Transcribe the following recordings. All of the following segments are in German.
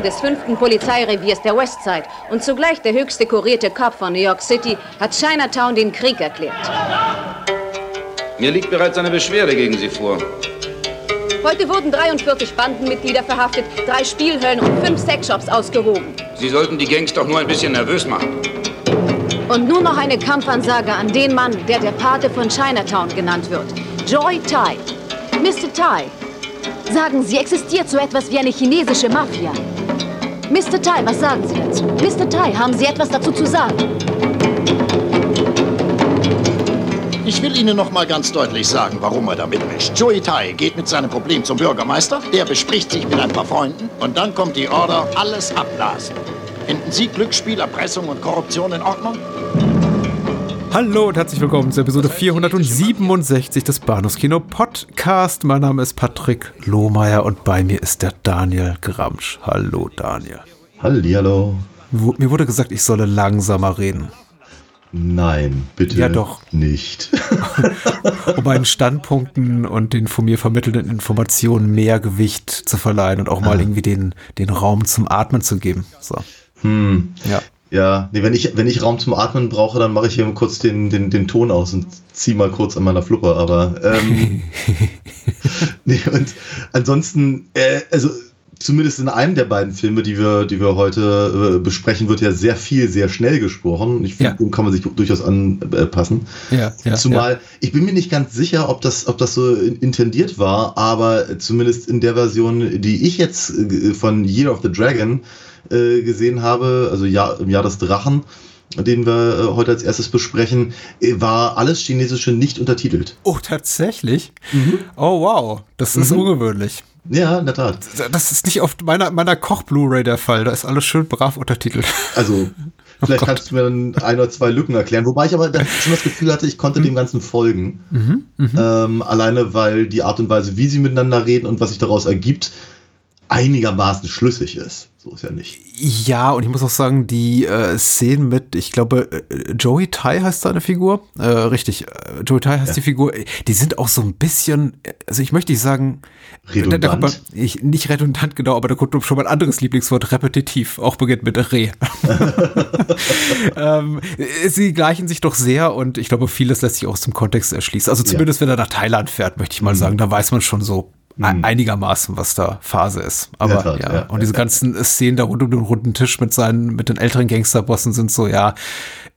Leiter des 5. Polizeireviers der Westside und zugleich der höchste kurierte Cop von New York City, hat Chinatown den Krieg erklärt. Mir liegt bereits eine Beschwerde gegen Sie vor. Heute wurden 43 Bandenmitglieder verhaftet, drei Spielhöllen und fünf Sexshops ausgehoben. Sie sollten die Gangs doch nur ein bisschen nervös machen. Und nun noch eine Kampfansage an den Mann, der der Pate von Chinatown genannt wird. Joy Tai. Mr. Tai, sagen Sie, existiert so etwas wie eine chinesische Mafia? Mr. Tai, was sagen Sie dazu? Mr. Tai, haben Sie etwas dazu zu sagen? Ich will Ihnen noch mal ganz deutlich sagen, warum er da mitmischt. Joey Tai geht mit seinem Problem zum Bürgermeister, der bespricht sich mit ein paar Freunden und dann kommt die Order, alles abblasen. Finden Sie Glücksspiel, Erpressung und Korruption in Ordnung? Hallo und herzlich willkommen zur Episode 467 des Bahnhofskino Podcast. Mein Name ist Patrick Lohmeier und bei mir ist der Daniel Gramsch. Hallo Daniel. Hallihallo. Mir wurde gesagt, ich solle langsamer reden. Nein, bitte ja, doch. nicht. um meinen Standpunkten und den von mir vermittelten Informationen mehr Gewicht zu verleihen und auch mal ah. irgendwie den, den Raum zum Atmen zu geben. So. Hm. Ja. Ja, nee, wenn ich, wenn ich Raum zum Atmen brauche, dann mache ich hier kurz den, den, den Ton aus und ziehe mal kurz an meiner Fluppe. Aber ähm, nee, und ansonsten, äh, also zumindest in einem der beiden Filme, die wir, die wir heute äh, besprechen, wird ja sehr viel, sehr schnell gesprochen. Ich finde, ja. dem kann man sich durchaus anpassen. Ja, ja, Zumal, ja. ich bin mir nicht ganz sicher, ob das, ob das so intendiert war, aber zumindest in der Version, die ich jetzt äh, von Year of the Dragon äh, gesehen habe, also Jahr, im Jahr des Drachen, den wir äh, heute als erstes besprechen, äh, war alles Chinesische nicht untertitelt. Oh, tatsächlich? Mhm. Oh, wow. Das ist mhm. ungewöhnlich. Ja, in der Tat. Das ist nicht oft meiner, meiner Koch-Blu-ray der Fall. Da ist alles schön brav untertitelt. Also, oh vielleicht oh kannst du mir dann ein oder zwei Lücken erklären. Wobei ich aber schon das Gefühl hatte, ich konnte mhm. dem Ganzen folgen. Mhm, mhm. Ähm, alleine, weil die Art und Weise, wie sie miteinander reden und was sich daraus ergibt, einigermaßen schlüssig ist. So ist ja nicht. Ja, und ich muss auch sagen, die äh, Szenen mit, ich glaube, äh, Joey Tai heißt seine Figur. Äh, richtig, äh, Joey Tai heißt ja. die Figur. Die sind auch so ein bisschen, also ich möchte nicht sagen, redundant. Da, da man, ich, nicht redundant, genau, aber da kommt schon mal ein anderes Lieblingswort, repetitiv, auch beginnt mit Re. ähm, sie gleichen sich doch sehr und ich glaube, vieles lässt sich aus dem Kontext erschließen. Also zumindest, ja. wenn er nach Thailand fährt, möchte ich mal mhm. sagen, da weiß man schon so. Einigermaßen, was da Phase ist. Aber Tat, ja, ja, und diese ganzen Szenen da rund um den runden Tisch mit seinen, mit den älteren Gangsterbossen sind so, ja,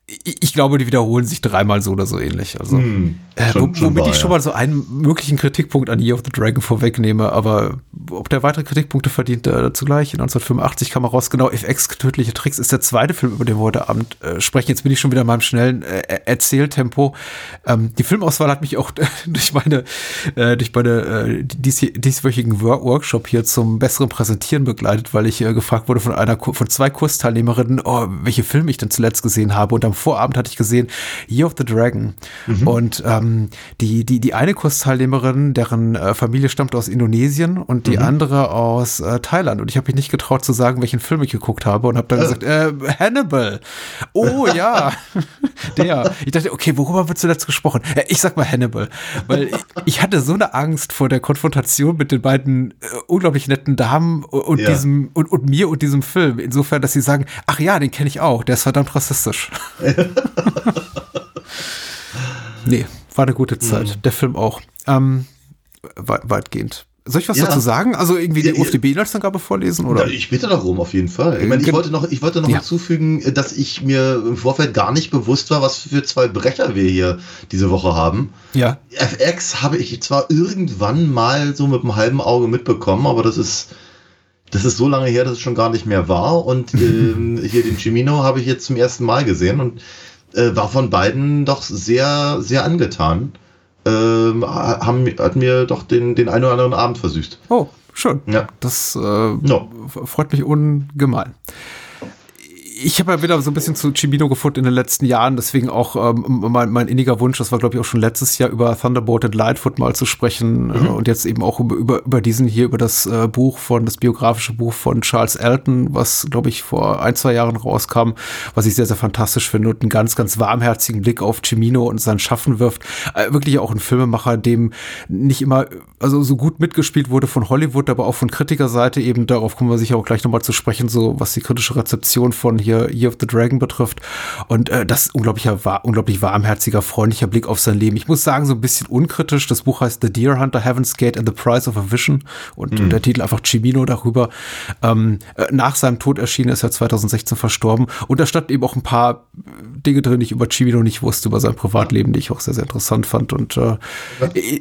ich glaube, die wiederholen sich dreimal so oder so ähnlich. Also, hm, äh, schon, schon womit war, ich schon mal so einen möglichen Kritikpunkt an Year of the Dragon vorwegnehme, aber ob der weitere Kritikpunkte verdient, äh, dazu gleich. In 1985 kam er raus, genau, FX Tödliche Tricks ist der zweite Film, über den wir heute Abend äh, sprechen. Jetzt bin ich schon wieder in meinem schnellen äh, Erzähltempo. Ähm, die Filmauswahl hat mich auch durch meine, äh, durch meine äh, dies, dieswöchigen Workshop hier zum besseren Präsentieren begleitet, weil ich äh, gefragt wurde von einer, von zwei Kursteilnehmerinnen, oh, welche Filme ich denn zuletzt gesehen habe und am Vorabend hatte ich gesehen Year of the Dragon. Mhm. Und ähm, die, die, die eine Kursteilnehmerin, deren äh, Familie stammt aus Indonesien und die mhm. andere aus äh, Thailand. Und ich habe mich nicht getraut zu sagen, welchen Film ich geguckt habe und habe dann äh. gesagt, äh, Hannibal. Oh ja, der. Ich dachte, okay, worüber wird zuletzt gesprochen? Ich sag mal Hannibal, weil ich, ich, hatte so eine Angst vor der Konfrontation mit den beiden äh, unglaublich netten Damen und ja. diesem und, und mir und diesem Film. Insofern, dass sie sagen, ach ja, den kenne ich auch, der ist verdammt rassistisch. nee, war eine gute Zeit. Mhm. Der Film auch. Ähm, weitgehend. Soll ich was ja. dazu sagen? Also irgendwie die ja, UFDB-Inhaltsangabe vorlesen? Oder? Ich bitte darum, auf jeden Fall. Ich, meine, ich wollte noch, ich wollte noch ja. hinzufügen, dass ich mir im Vorfeld gar nicht bewusst war, was für zwei Brecher wir hier diese Woche haben. Ja. FX habe ich zwar irgendwann mal so mit einem halben Auge mitbekommen, aber das ist, das ist so lange her, dass es schon gar nicht mehr war. Und ähm, hier den Chimino habe ich jetzt zum ersten Mal gesehen und äh, war von beiden doch sehr, sehr angetan. Ähm, haben, hat mir doch den, den einen oder anderen Abend versüßt. Oh, schön. Ja. Das äh, no. freut mich ungemein ich habe ja wieder so ein bisschen zu Chimino gefunden in den letzten Jahren, deswegen auch ähm, mein, mein inniger Wunsch, das war glaube ich auch schon letztes Jahr über Thunderbolt and Lightfoot mal zu sprechen mhm. äh, und jetzt eben auch über, über, über diesen hier, über das äh, Buch von, das biografische Buch von Charles Elton, was glaube ich vor ein, zwei Jahren rauskam, was ich sehr, sehr fantastisch finde und einen ganz, ganz warmherzigen Blick auf Chimino und sein Schaffen wirft. Äh, wirklich auch ein Filmemacher, dem nicht immer, also so gut mitgespielt wurde von Hollywood, aber auch von Kritikerseite eben, darauf kommen wir sicher auch gleich nochmal zu sprechen, so was die kritische Rezeption von hier Year of the Dragon betrifft. Und äh, das ist unglaublicher, war, unglaublich warmherziger, freundlicher Blick auf sein Leben. Ich muss sagen, so ein bisschen unkritisch. Das Buch heißt The Deer Hunter, Heaven's Gate and the Price of a Vision. Und mhm. der Titel einfach Chimino darüber. Ähm, äh, nach seinem Tod erschienen ist er 2016 verstorben. Und da standen eben auch ein paar Dinge drin, die ich über Chimino nicht wusste, über sein Privatleben, die ich auch sehr, sehr interessant fand. Und äh,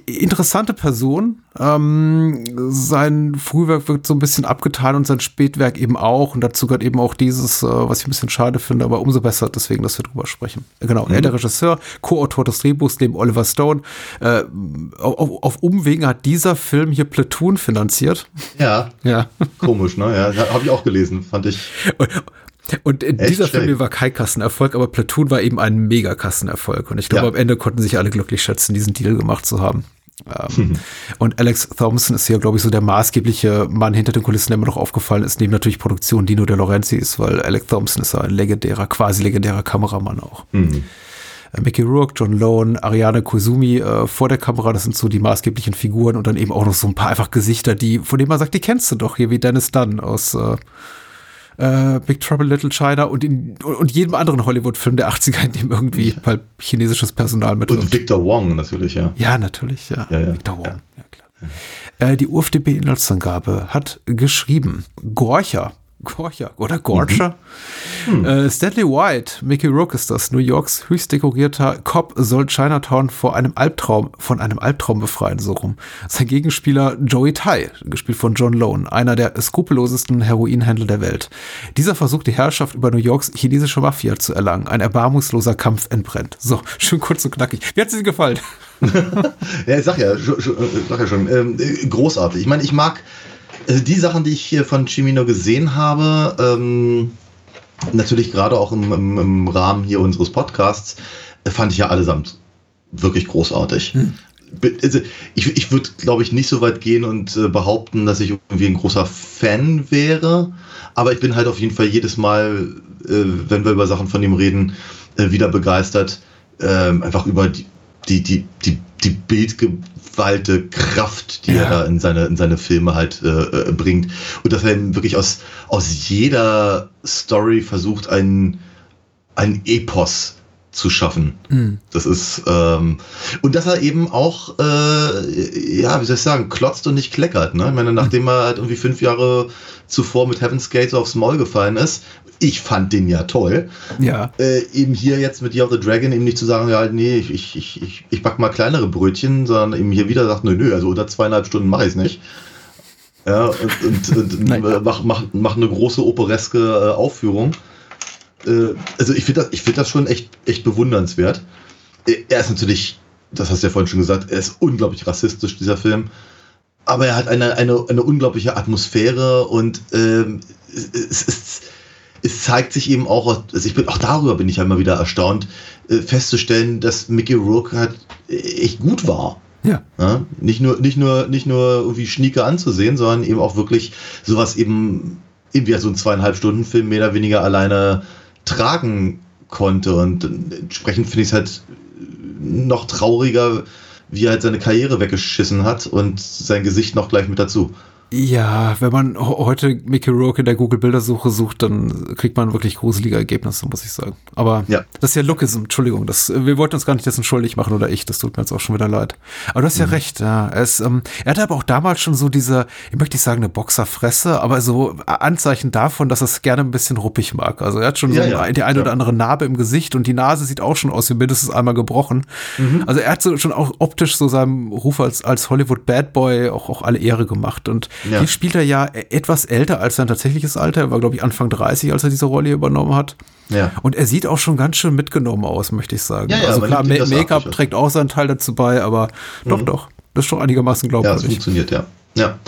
interessante Person. Ähm, sein Frühwerk wird so ein bisschen abgetan und sein Spätwerk eben auch. Und dazu gehört eben auch dieses, äh, was ich ein bisschen schade finde, aber umso besser, deswegen, dass wir drüber sprechen. Genau, mhm. er der Regisseur, Co-Autor des Drehbuchs neben Oliver Stone. Äh, auf, auf, Umwegen hat dieser Film hier Platoon finanziert. Ja. Ja. Komisch, ne? Ja, habe ich auch gelesen, fand ich. Und, und Echt dieser schlecht. Film war kein Kassenerfolg, aber Platoon war eben ein Mega-Kassenerfolg. Und ich glaube, ja. am Ende konnten sich alle glücklich schätzen, diesen Deal gemacht zu haben. Ähm, und Alex Thompson ist hier, glaube ich, so der maßgebliche Mann hinter den Kulissen, der mir noch aufgefallen ist, neben natürlich Produktion Dino De Lorenzi ist, weil Alex Thompson ist ja ein legendärer, quasi legendärer Kameramann auch. Mhm. Äh, Mickey Rourke, John Lone, Ariane Kozumi äh, vor der Kamera, das sind so die maßgeblichen Figuren und dann eben auch noch so ein paar einfach Gesichter, die, von denen man sagt, die kennst du doch hier, wie Dennis Dunn aus äh, äh, Big Trouble Little China und, in, und jedem anderen Hollywood-Film der 80er, in dem irgendwie ja. halt chinesisches Personal mit. Und Victor Wong natürlich, ja. Ja, natürlich, ja. ja, ja. Victor Wong, ja, klar. Äh, die UFDB-Inhaltsangabe hat geschrieben, Gorcher Gorcha oder Gorcha. Mhm. Hm. Äh, Stanley White, Mickey Rook ist das, New Yorks höchst dekorierter Cop soll Chinatown vor einem Albtraum, von einem Albtraum befreien, so rum. Sein Gegenspieler Joey Tai, gespielt von John Lone, einer der skrupellosesten Heroinhändler der Welt. Dieser versucht die Herrschaft über New Yorks chinesische Mafia zu erlangen. Ein erbarmungsloser Kampf entbrennt. So, schön kurz und knackig. Wie hat es dir gefallen? ja, ich sag ja, sag ja schon, ähm, großartig. Ich meine, ich mag also die Sachen, die ich hier von Chimino gesehen habe, ähm, natürlich gerade auch im, im, im, Rahmen hier unseres Podcasts, äh, fand ich ja allesamt wirklich großartig. Hm. Also ich, ich würde, glaube ich, nicht so weit gehen und äh, behaupten, dass ich irgendwie ein großer Fan wäre. Aber ich bin halt auf jeden Fall jedes Mal, äh, wenn wir über Sachen von ihm reden, äh, wieder begeistert. Ähm, einfach über die, die, die, die, die Bildgewaltige Kraft, die ja. er da in seine, in seine Filme halt äh, äh, bringt. Und dass er wirklich aus, aus jeder Story versucht, ein, ein Epos zu schaffen. Mhm. Das ist ähm, und dass er eben auch äh, ja, wie soll ich sagen, klotzt und nicht kleckert. Ne? Ich meine, nachdem er halt irgendwie fünf Jahre zuvor mit Heaven's Gate so aufs Maul gefallen ist, ich fand den ja toll. Ja. Äh, eben hier jetzt mit Year of the Dragon eben nicht zu sagen, ja, nee, ich, ich, ich, ich, ich back mal kleinere Brötchen, sondern eben hier wieder sagt, nö, nö, also unter zweieinhalb Stunden mache ich es nicht. Ja, und, und, und mach, mach, mach eine große opereske äh, Aufführung. Äh, also ich finde das, find das schon echt, echt bewundernswert. Äh, er ist natürlich, das hast du ja vorhin schon gesagt, er ist unglaublich rassistisch, dieser Film. Aber er hat eine, eine, eine unglaubliche Atmosphäre und ähm, es ist es zeigt sich eben auch, also ich bin auch darüber bin ich ja immer wieder erstaunt, äh, festzustellen, dass Mickey Rourke halt echt gut war. Ja. ja. Nicht nur, nicht nur, nicht nur irgendwie Schnieke anzusehen, sondern eben auch wirklich sowas eben, eben wie so ein zweieinhalb Stunden Film mehr oder weniger alleine tragen konnte. Und entsprechend finde ich es halt noch trauriger, wie er halt seine Karriere weggeschissen hat und sein Gesicht noch gleich mit dazu. Ja, wenn man heute Mickey Rourke in der Google-Bildersuche sucht, dann kriegt man wirklich gruselige Ergebnisse, muss ich sagen. Aber ja. das ist ja Lookism, Entschuldigung. Das, wir wollten uns gar nicht dessen schuldig machen oder ich. Das tut mir jetzt auch schon wieder leid. Aber du hast mhm. ja recht, ja. Es, ähm, er hatte aber auch damals schon so diese, ich möchte nicht sagen eine Boxerfresse, aber so Anzeichen davon, dass er es gerne ein bisschen ruppig mag. Also er hat schon ja, so ja. die eine oder andere Narbe im Gesicht und die Nase sieht auch schon aus wie mindestens einmal gebrochen. Mhm. Also er hat so schon auch optisch so seinem Ruf als, als Hollywood Bad Boy auch, auch alle Ehre gemacht und ja. Hier spielt er ja etwas älter als sein tatsächliches Alter. Er war, glaube ich, Anfang 30, als er diese Rolle übernommen hat. Ja. Und er sieht auch schon ganz schön mitgenommen aus, möchte ich sagen. Ja, ja, also klar, Make-up trägt auch seinen Teil dazu bei, aber mhm. doch, doch. Das ist schon einigermaßen glaubwürdig. Ja, es funktioniert, ja. Ja.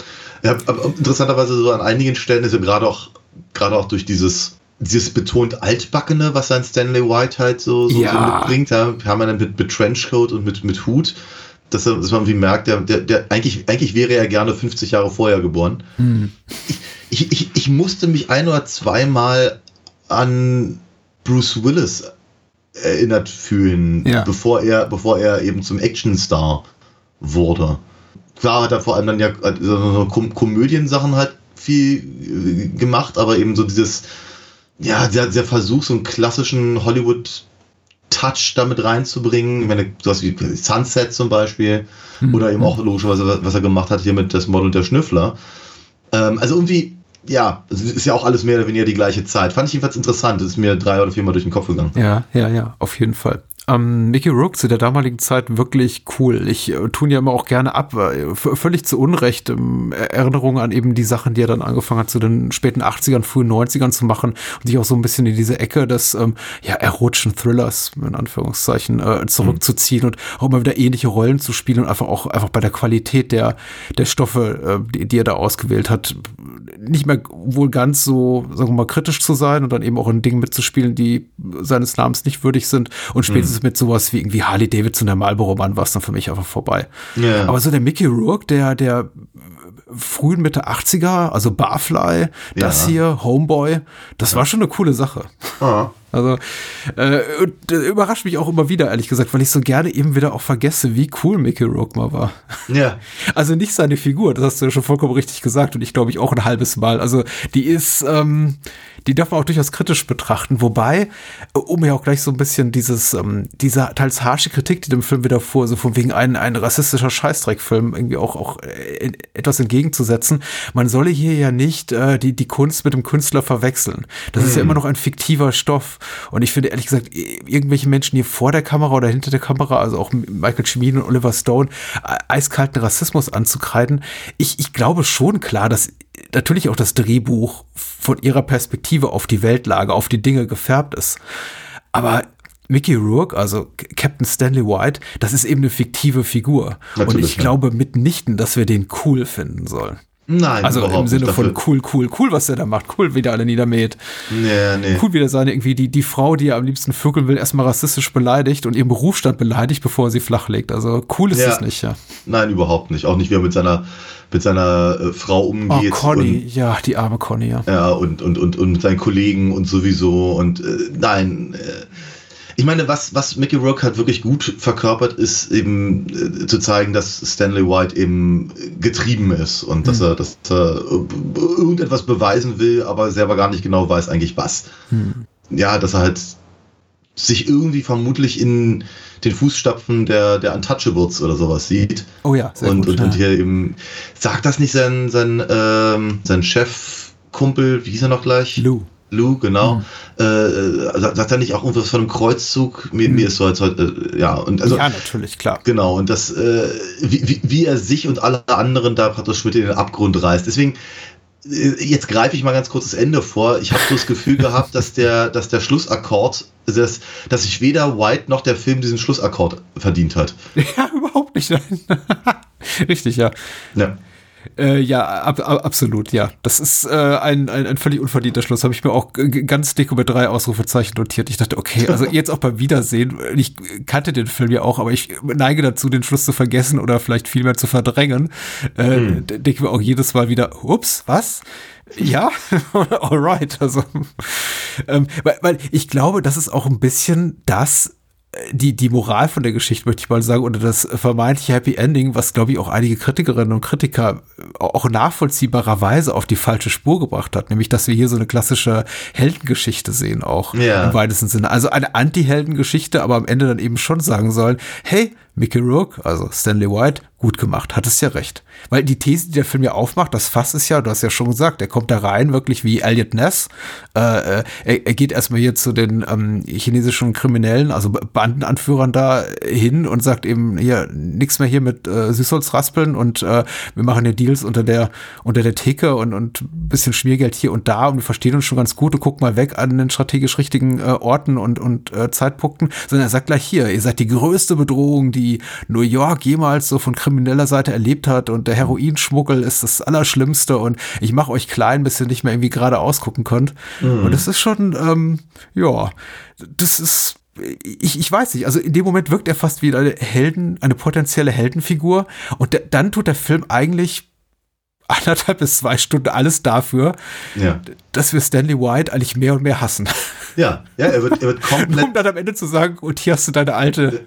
ja interessanterweise so an einigen Stellen ist er gerade auch, gerade auch durch dieses dieses betont altbackene, was sein Stanley White halt so, so, ja. so mitbringt. Wir dann mit, mit Trenchcoat und mit, mit Hut, dass, er, dass man wie merkt, der, der, der, eigentlich, eigentlich wäre er gerne 50 Jahre vorher geboren. Mhm. Ich, ich, ich musste mich ein oder zweimal an Bruce Willis erinnert fühlen, ja. bevor er, bevor er eben zum Actionstar wurde. Klar hat er vor allem dann ja so Kom Komödiensachen halt viel äh, gemacht, aber eben so dieses, ja, der, der Versuch, so einen klassischen Hollywood Touch damit reinzubringen. Meine, sowas wie Sunset zum Beispiel. Mhm. Oder eben auch logischerweise, was er gemacht hat hier mit das Model der Schnüffler. Ähm, also irgendwie ja, es ist ja auch alles mehr oder weniger die gleiche Zeit. Fand ich jedenfalls interessant. Ist mir drei oder viermal durch den Kopf gegangen. Ja, ja, ja, auf jeden Fall ähm, Mickey Rook zu der damaligen Zeit wirklich cool. Ich äh, tun ja immer auch gerne ab, äh, völlig zu Unrecht ähm, Erinnerungen an eben die Sachen, die er dann angefangen hat, zu den späten 80ern, frühen 90ern zu machen und sich auch so ein bisschen in diese Ecke des ähm, ja, erotischen Thrillers, in Anführungszeichen, äh, zurückzuziehen mhm. und auch immer wieder ähnliche Rollen zu spielen und einfach auch einfach bei der Qualität der, der Stoffe, äh, die, die er da ausgewählt hat, nicht mehr wohl ganz so, sagen wir mal, kritisch zu sein und dann eben auch in Dingen mitzuspielen, die seines Namens nicht würdig sind und spätestens ist mit sowas wie irgendwie Harley Davidson, der Marlboro-Mann, war es dann für mich einfach vorbei. Ja. Aber so der Mickey Rourke, der, der frühen Mitte 80er, also Barfly, das ja. hier, Homeboy, das ja. war schon eine coole Sache. Ah. Also äh, äh, überrascht mich auch immer wieder, ehrlich gesagt, weil ich so gerne eben wieder auch vergesse, wie cool Mickey Rourke mal war. Ja. Also nicht seine Figur, das hast du ja schon vollkommen richtig gesagt und ich glaube ich auch ein halbes Mal. Also die ist, ähm, die darf man auch durchaus kritisch betrachten. Wobei, um ja auch gleich so ein bisschen dieses, ähm, diese teils harsche Kritik, die dem Film wieder vor, so von wegen ein, ein rassistischer Scheißdreckfilm irgendwie auch, auch äh, etwas entgegenzusetzen. Man solle hier ja nicht äh, die, die Kunst mit dem Künstler verwechseln. Das hm. ist ja hm. immer noch ein fiktiver Stoff. Und ich finde ehrlich gesagt, irgendwelche Menschen hier vor der Kamera oder hinter der Kamera, also auch Michael Cimino und Oliver Stone, äh, eiskalten Rassismus anzukreiden. Ich, ich glaube schon klar, dass natürlich auch das Drehbuch von ihrer Perspektive auf die Weltlage, auf die Dinge gefärbt ist. Aber Mickey Rourke, also Captain Stanley White, das ist eben eine fiktive Figur. Natürlich, und ich ja. glaube mitnichten, dass wir den cool finden sollen. Nein, also im Sinne von cool, cool, cool, was der da macht, cool, wie der alle niedermäht. Nee, nee. Cool, wie der seine irgendwie die, die Frau, die er am liebsten vögeln will, erstmal rassistisch beleidigt und ihren Berufsstand beleidigt, bevor er sie flachlegt. Also cool ist es nicht, ja. Nein, überhaupt nicht. Auch nicht, wie er mit seiner mit seiner äh, Frau umgeht. Oh, Conny, und, ja, die arme Conny, ja. Ja, und, und, und, und mit seinen Kollegen und sowieso. Und äh, nein, äh, ich meine, was, was Mickey Rourke halt wirklich gut verkörpert, ist eben äh, zu zeigen, dass Stanley White eben getrieben ist und mhm. dass er, dass er äh, irgendetwas beweisen will, aber selber gar nicht genau weiß eigentlich was. Mhm. Ja, dass er halt sich irgendwie vermutlich in den Fußstapfen der, der Untouchables oder sowas sieht. Oh ja, sehr und, gut. Und, ja. und hier eben, sagt das nicht sein, sein, ähm, sein Chefkumpel, wie hieß er noch gleich? Lou. Lou, genau. Mhm. Äh, sagt er nicht auch irgendwas von einem Kreuzzug? Mir, mhm. mir ist so als heute, äh, ja. Und also, ja, natürlich, klar. Genau, und das, äh, wie, wie, er sich und alle anderen da praktisch mit in den Abgrund reißt. Deswegen, äh, jetzt greife ich mal ganz kurz das Ende vor. Ich habe so das Gefühl gehabt, dass der, dass der Schlussakkord, dass, dass sich weder White noch der Film diesen Schlussakkord verdient hat. Ja, überhaupt nicht. Richtig, ja. ja. Äh, ja, ab, ab, absolut, ja. Das ist äh, ein, ein, ein völlig unverdienter Schluss. Habe ich mir auch ganz dick über drei Ausrufezeichen notiert. Ich dachte, okay, also jetzt auch beim Wiedersehen. Ich kannte den Film ja auch, aber ich neige dazu, den Schluss zu vergessen oder vielleicht vielmehr zu verdrängen. Äh, hm. Denke mir auch jedes Mal wieder, ups, was? Ja, alright. Also, ähm, weil, weil ich glaube, das ist auch ein bisschen das, die, die Moral von der Geschichte, möchte ich mal sagen, oder das vermeintliche Happy Ending, was, glaube ich, auch einige Kritikerinnen und Kritiker auch nachvollziehbarerweise auf die falsche Spur gebracht hat, nämlich, dass wir hier so eine klassische Heldengeschichte sehen, auch ja. im weitesten Sinne. Also eine Anti-Heldengeschichte, aber am Ende dann eben schon sagen sollen, hey, Mickey Rourke, also Stanley White, gut gemacht, hat es ja recht. Weil die These, die der Film ja aufmacht, das Fass ist ja, du hast ja schon gesagt, er kommt da rein, wirklich wie Elliot Ness. Äh, äh er, er, geht erstmal hier zu den ähm, chinesischen Kriminellen, also Bandenanführern da hin und sagt eben hier nichts mehr hier mit äh, Süßholzraspeln und äh, wir machen hier Deals unter der unter der Theke und und bisschen Schmiergeld hier und da und wir verstehen uns schon ganz gut und gucken mal weg an den strategisch richtigen äh, Orten und und äh, Zeitpunkten, sondern er sagt gleich hier, ihr seid die größte Bedrohung, die die New York jemals so von krimineller Seite erlebt hat und der Heroinschmuggel ist das Allerschlimmste und ich mache euch klein, bis ihr nicht mehr irgendwie gerade ausgucken könnt. Mhm. Und das ist schon, ähm, ja, das ist ich, ich weiß nicht, also in dem Moment wirkt er fast wie eine Helden, eine potenzielle Heldenfigur und dann tut der Film eigentlich anderthalb bis zwei Stunden alles dafür, ja. dass wir Stanley White eigentlich mehr und mehr hassen. Ja, ja, er wird, er wird komplett. um dann am Ende zu sagen, und hier hast du deine alte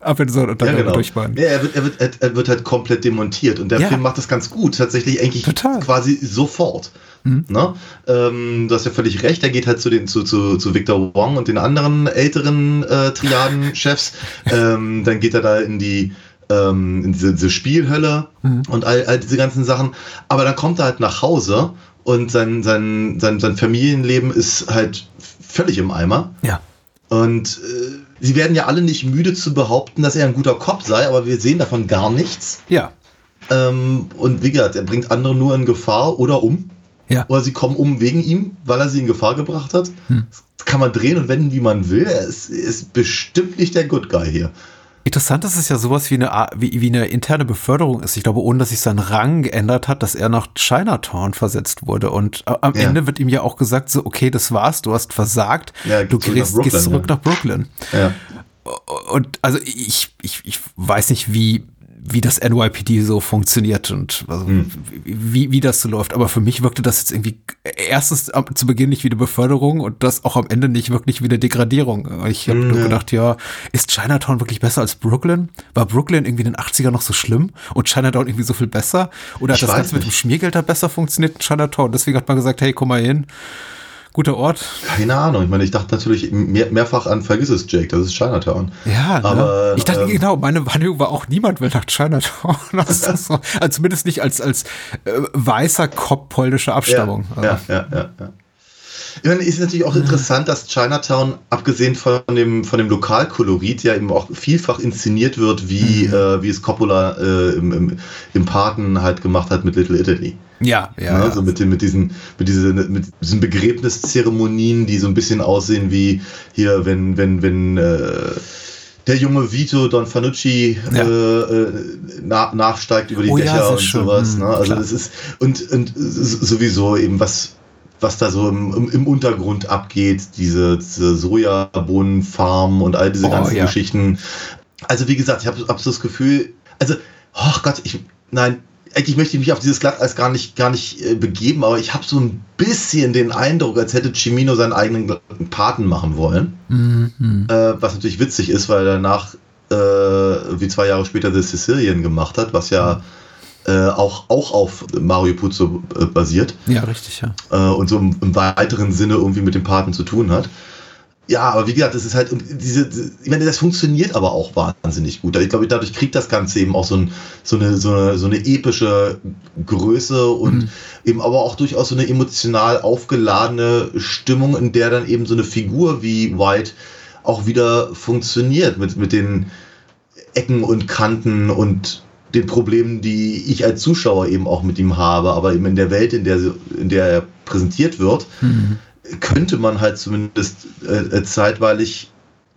Abenson und dann ja, genau. Ja, er wird, er, wird, er wird halt komplett demontiert und der ja. Film macht das ganz gut, tatsächlich eigentlich Total. quasi sofort. Mhm. Ne? Ähm, du hast ja völlig recht, er geht halt zu den zu, zu, zu Victor Wong und den anderen älteren äh, Triaden-Chefs. ähm, dann geht er da in die ähm, in diese, diese Spielhölle mhm. und all, all diese ganzen Sachen. Aber dann kommt er halt nach Hause und sein, sein, sein, sein Familienleben ist halt völlig im Eimer. Ja. Und äh, sie werden ja alle nicht müde zu behaupten, dass er ein guter Kopf sei, aber wir sehen davon gar nichts. Ja. Ähm, und wie gesagt, er bringt andere nur in Gefahr oder um. Ja. Oder sie kommen um wegen ihm, weil er sie in Gefahr gebracht hat. Hm. Das kann man drehen und wenden, wie man will. Er ist, ist bestimmt nicht der Good Guy hier. Interessant, dass es ja sowas wie eine, wie, wie eine interne Beförderung ist. Ich glaube, ohne dass sich sein Rang geändert hat, dass er nach Chinatown versetzt wurde. Und am ja. Ende wird ihm ja auch gesagt, so, okay, das war's, du hast versagt, ja, du gehst, Brooklyn, gehst zurück ja. nach Brooklyn. Ja. Und also ich, ich, ich weiß nicht, wie wie das NYPD so funktioniert und also hm. wie, wie das so läuft. Aber für mich wirkte das jetzt irgendwie erstens zu Beginn nicht wie eine Beförderung und das auch am Ende nicht wirklich wie eine Degradierung. Ich habe hm, nur gedacht, ja, ist Chinatown wirklich besser als Brooklyn? War Brooklyn irgendwie in den 80er noch so schlimm und Chinatown irgendwie so viel besser? Oder hat ich das Ganze nicht. mit dem Schmiergeld da besser funktioniert in Chinatown? Deswegen hat man gesagt, hey, komm mal hin guter Ort. Keine Ahnung. Ich meine, ich dachte natürlich mehr, mehrfach an Vergiss es, Jake. Das ist Chinatown. Ja, ne? aber ich dachte ähm, genau. Meine Wahrnehmung war auch niemand will nach Chinatown. so, also zumindest nicht als als äh, weißer Kopf polnischer Abstammung. Ja, ja, ja, ja, ja. Ich meine, ist natürlich auch interessant, dass Chinatown, abgesehen von dem, von dem Lokalkolorit, ja eben auch vielfach inszeniert wird, wie, mhm. äh, wie es Coppola äh, im, im, im Paten halt gemacht hat mit Little Italy. Ja, ja. Ne? Also mit, den, mit, diesen, mit, diese, mit diesen Begräbniszeremonien, die so ein bisschen aussehen wie hier, wenn, wenn, wenn äh, der junge Vito Don Fanucci ja. äh, äh na, nachsteigt über die oh, Dächer ja, und schön. sowas. Mhm, ne? Also klar. das ist und, und sowieso eben was was da so im, im, im Untergrund abgeht, diese, diese Sojabohnenfarmen und all diese oh, ganzen ja. Geschichten. Also wie gesagt, ich habe hab so das Gefühl, also, oh Gott, ich, nein, eigentlich möchte ich mich auf dieses Glatteis gar nicht, gar nicht äh, begeben, aber ich habe so ein bisschen den Eindruck, als hätte Cimino seinen eigenen Paten machen wollen. Mhm. Äh, was natürlich witzig ist, weil er danach, äh, wie zwei Jahre später, The Sicilian gemacht hat, was ja äh, auch, auch auf Mario Puzo äh, basiert. Ja, richtig, ja. Äh, und so im, im, weiteren Sinne irgendwie mit dem Paten zu tun hat. Ja, aber wie gesagt, das ist halt, diese, ich meine, das funktioniert aber auch wahnsinnig gut. Ich glaube, dadurch kriegt das Ganze eben auch so, ein, so, eine, so, eine, so eine epische Größe und mhm. eben aber auch durchaus so eine emotional aufgeladene Stimmung, in der dann eben so eine Figur wie White auch wieder funktioniert mit, mit den Ecken und Kanten und den Problemen, die ich als Zuschauer eben auch mit ihm habe, aber eben in der Welt, in der, in der er präsentiert wird. Mhm könnte man halt zumindest äh, zeitweilig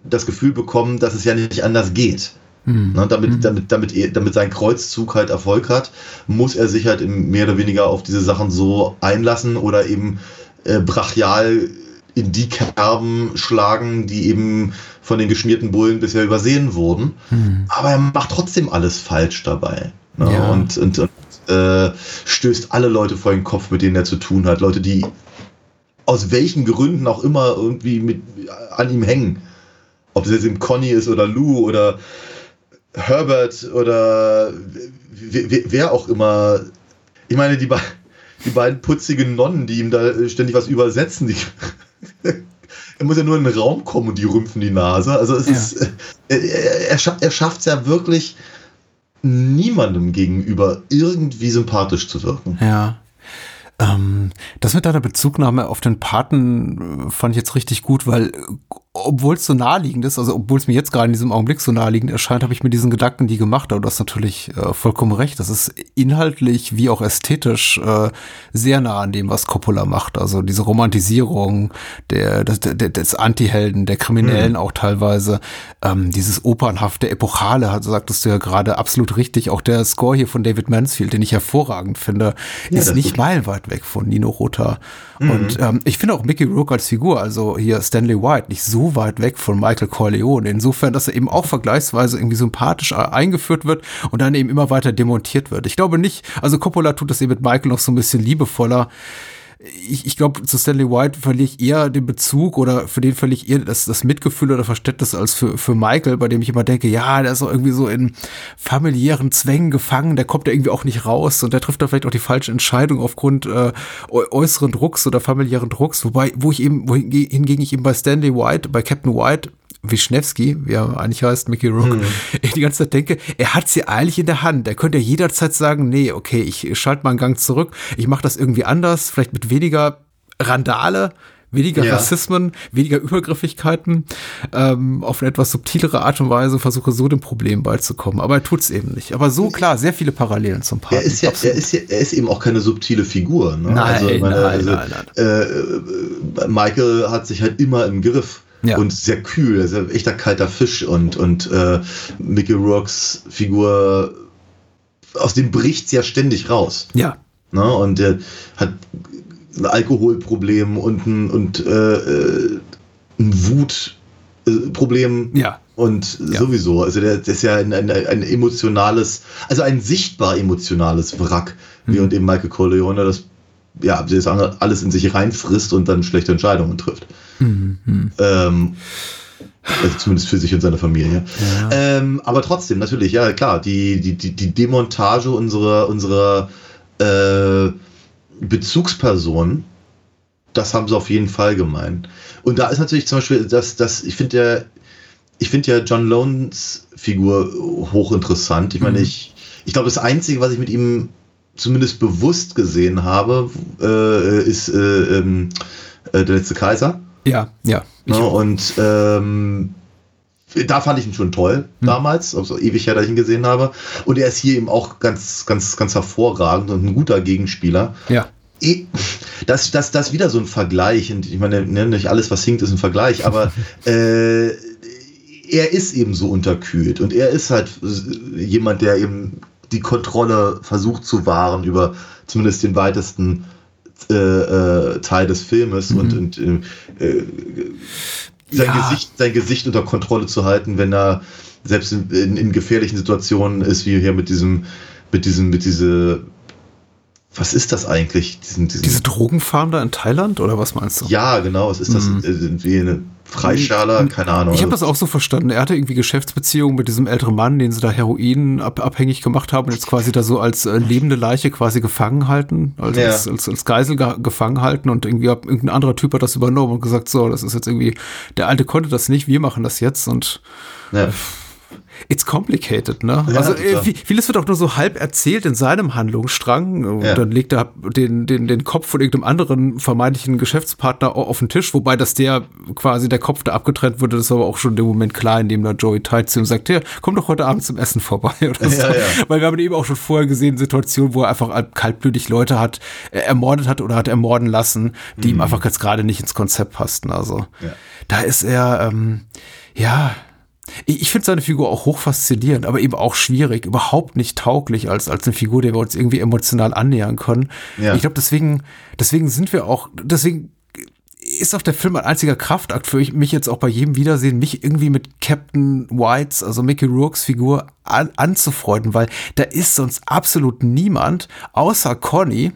das Gefühl bekommen, dass es ja nicht anders geht. Mhm. Ne, damit, mhm. damit, damit, damit sein Kreuzzug halt Erfolg hat, muss er sich halt mehr oder weniger auf diese Sachen so einlassen oder eben äh, brachial in die Kerben schlagen, die eben von den geschmierten Bullen bisher übersehen wurden. Mhm. Aber er macht trotzdem alles falsch dabei. Ne? Ja. Und, und, und äh, stößt alle Leute vor den Kopf, mit denen er zu tun hat. Leute, die aus welchen Gründen auch immer irgendwie mit, an ihm hängen. Ob es jetzt im Conny ist oder Lou oder Herbert oder wer, auch immer. Ich meine, die, die beiden putzigen Nonnen, die ihm da ständig was übersetzen, die, er muss ja nur in den Raum kommen und die rümpfen die Nase. Also es ja. ist, er, er, er schafft es ja wirklich niemandem gegenüber irgendwie sympathisch zu wirken. Ja. Ähm, das mit deiner Bezugnahme auf den Paten äh, fand ich jetzt richtig gut, weil obwohl es so naheliegend ist, also obwohl es mir jetzt gerade in diesem Augenblick so naheliegend erscheint, habe ich mir diesen Gedanken die gemacht, aber du hast natürlich äh, vollkommen recht. Das ist inhaltlich wie auch ästhetisch äh, sehr nah an dem, was Coppola macht. Also diese Romantisierung der, des, des Anti-Helden, der Kriminellen mhm. auch teilweise, ähm, dieses opernhafte, epochale, hat, sagtest du ja gerade absolut richtig. Auch der Score hier von David Mansfield, den ich hervorragend finde, ja, ist nicht meilenweit weg von Nino Rota. Mhm. Und ähm, ich finde auch Mickey Rourke als Figur, also hier Stanley White, nicht so weit weg von Michael Corleone. Insofern, dass er eben auch vergleichsweise irgendwie sympathisch eingeführt wird und dann eben immer weiter demontiert wird. Ich glaube nicht, also Coppola tut das eben mit Michael noch so ein bisschen liebevoller ich, ich glaube, zu Stanley White verliere ich eher den Bezug oder für den verliere ich eher das, das Mitgefühl oder Verständnis als für, für Michael, bei dem ich immer denke, ja, der ist auch irgendwie so in familiären Zwängen gefangen, der kommt da irgendwie auch nicht raus und der trifft da vielleicht auch die falsche Entscheidung aufgrund äh, äußeren Drucks oder familiären Drucks, wobei, wo ich eben, wohingegen ich eben bei Stanley White, bei Captain White Wischnewski, wie er eigentlich heißt, Mickey Rourke, hm. ich die ganze Zeit denke, er hat sie eigentlich in der Hand. Er könnte jederzeit sagen, nee, okay, ich schalte mal einen Gang zurück, ich mache das irgendwie anders, vielleicht mit weniger Randale, weniger ja. Rassismen, weniger Übergriffigkeiten, ähm, auf eine etwas subtilere Art und Weise versuche so dem Problem beizukommen. Aber er tut es eben nicht. Aber so klar, sehr viele Parallelen zum Paar. Er ist ja, er ist ja, er ist eben auch keine subtile Figur. Ne? Nein, also, meine, nein, also, nein, nein. Äh, Michael hat sich halt immer im Griff ja. und sehr kühl, also echter kalter Fisch und, und äh, Mickey Rourke's Figur, aus dem bricht ja ständig raus. Ja. Ne? Und der hat ein Alkoholproblem und ein, und, äh, äh ein Wutproblem. Ja. Und ja. sowieso, also der, der ist ja ein, ein, ein, emotionales, also ein sichtbar emotionales Wrack, mhm. während eben Michael Corleone das ja, das alles in sich reinfrisst und dann schlechte Entscheidungen trifft. Mhm. Ähm, also zumindest für sich und seine Familie. Ja. Ähm, aber trotzdem, natürlich, ja klar, die, die, die, Demontage unserer, unserer äh, Bezugsperson, das haben sie auf jeden Fall gemeint. Und da ist natürlich zum Beispiel, dass, dass ich finde ja, ich finde ja John Lones Figur hochinteressant. Ich meine, mhm. ich, ich glaube, das Einzige, was ich mit ihm zumindest bewusst gesehen habe, äh, ist äh, ähm, äh, der letzte Kaiser. Ja, ja. ja ne, und ähm, da fand ich ihn schon toll hm. damals, also ewig her, dass ich ihn gesehen habe. Und er ist hier eben auch ganz, ganz, ganz hervorragend und ein guter Gegenspieler. Ja. Das, das, das wieder so ein Vergleich. Und ich meine, ne, nicht alles, was hinkt, ist ein Vergleich, aber äh, er ist eben so unterkühlt und er ist halt jemand, der eben die Kontrolle versucht zu wahren über zumindest den weitesten äh, äh, Teil des Filmes mhm. und, und äh, sein, ja. Gesicht, sein Gesicht unter Kontrolle zu halten, wenn er selbst in, in, in gefährlichen Situationen ist, wie hier mit diesem, mit diesem, mit diese was ist das eigentlich? Diesen, diesen Diese Drogenfahnder in Thailand oder was meinst du? Ja, genau. Was ist das? Mhm. Irgendwie eine Freischale? Keine Ahnung. Ich habe das auch so verstanden. Er hatte irgendwie Geschäftsbeziehungen mit diesem älteren Mann, den sie da Heroin ab abhängig gemacht haben und jetzt quasi da so als äh, lebende Leiche quasi gefangen halten, also ja. als, als, als, Geisel ge gefangen halten und irgendwie hat irgendein anderer Typ hat das übernommen und gesagt, so, das ist jetzt irgendwie, der Alte konnte das nicht, wir machen das jetzt und ja it's complicated, ne? Ja, also äh, vieles wird auch nur so halb erzählt in seinem Handlungsstrang und ja. dann legt er den, den, den Kopf von irgendeinem anderen vermeintlichen Geschäftspartner auf den Tisch, wobei das der quasi der Kopf da abgetrennt wurde, das ist aber auch schon der Moment klar, in dem da Joey Tide zu ihm sagt, ja, komm doch heute Abend zum Essen vorbei oder so. Ja, Weil wir haben eben auch schon vorher gesehen, Situationen, wo er einfach kaltblütig Leute hat äh, ermordet hat oder hat ermorden lassen, die mhm. ihm einfach jetzt gerade nicht ins Konzept passten. Also da ist er, ähm, ja, ich, ich finde seine Figur auch hoch faszinierend, aber eben auch schwierig, überhaupt nicht tauglich als, als eine Figur, der wir uns irgendwie emotional annähern können. Ja. Ich glaube, deswegen, deswegen sind wir auch, deswegen ist auch der Film ein einziger Kraftakt für mich jetzt auch bei jedem Wiedersehen, mich irgendwie mit Captain Whites, also Mickey Rourke's Figur an, anzufreunden, weil da ist sonst absolut niemand außer Conny,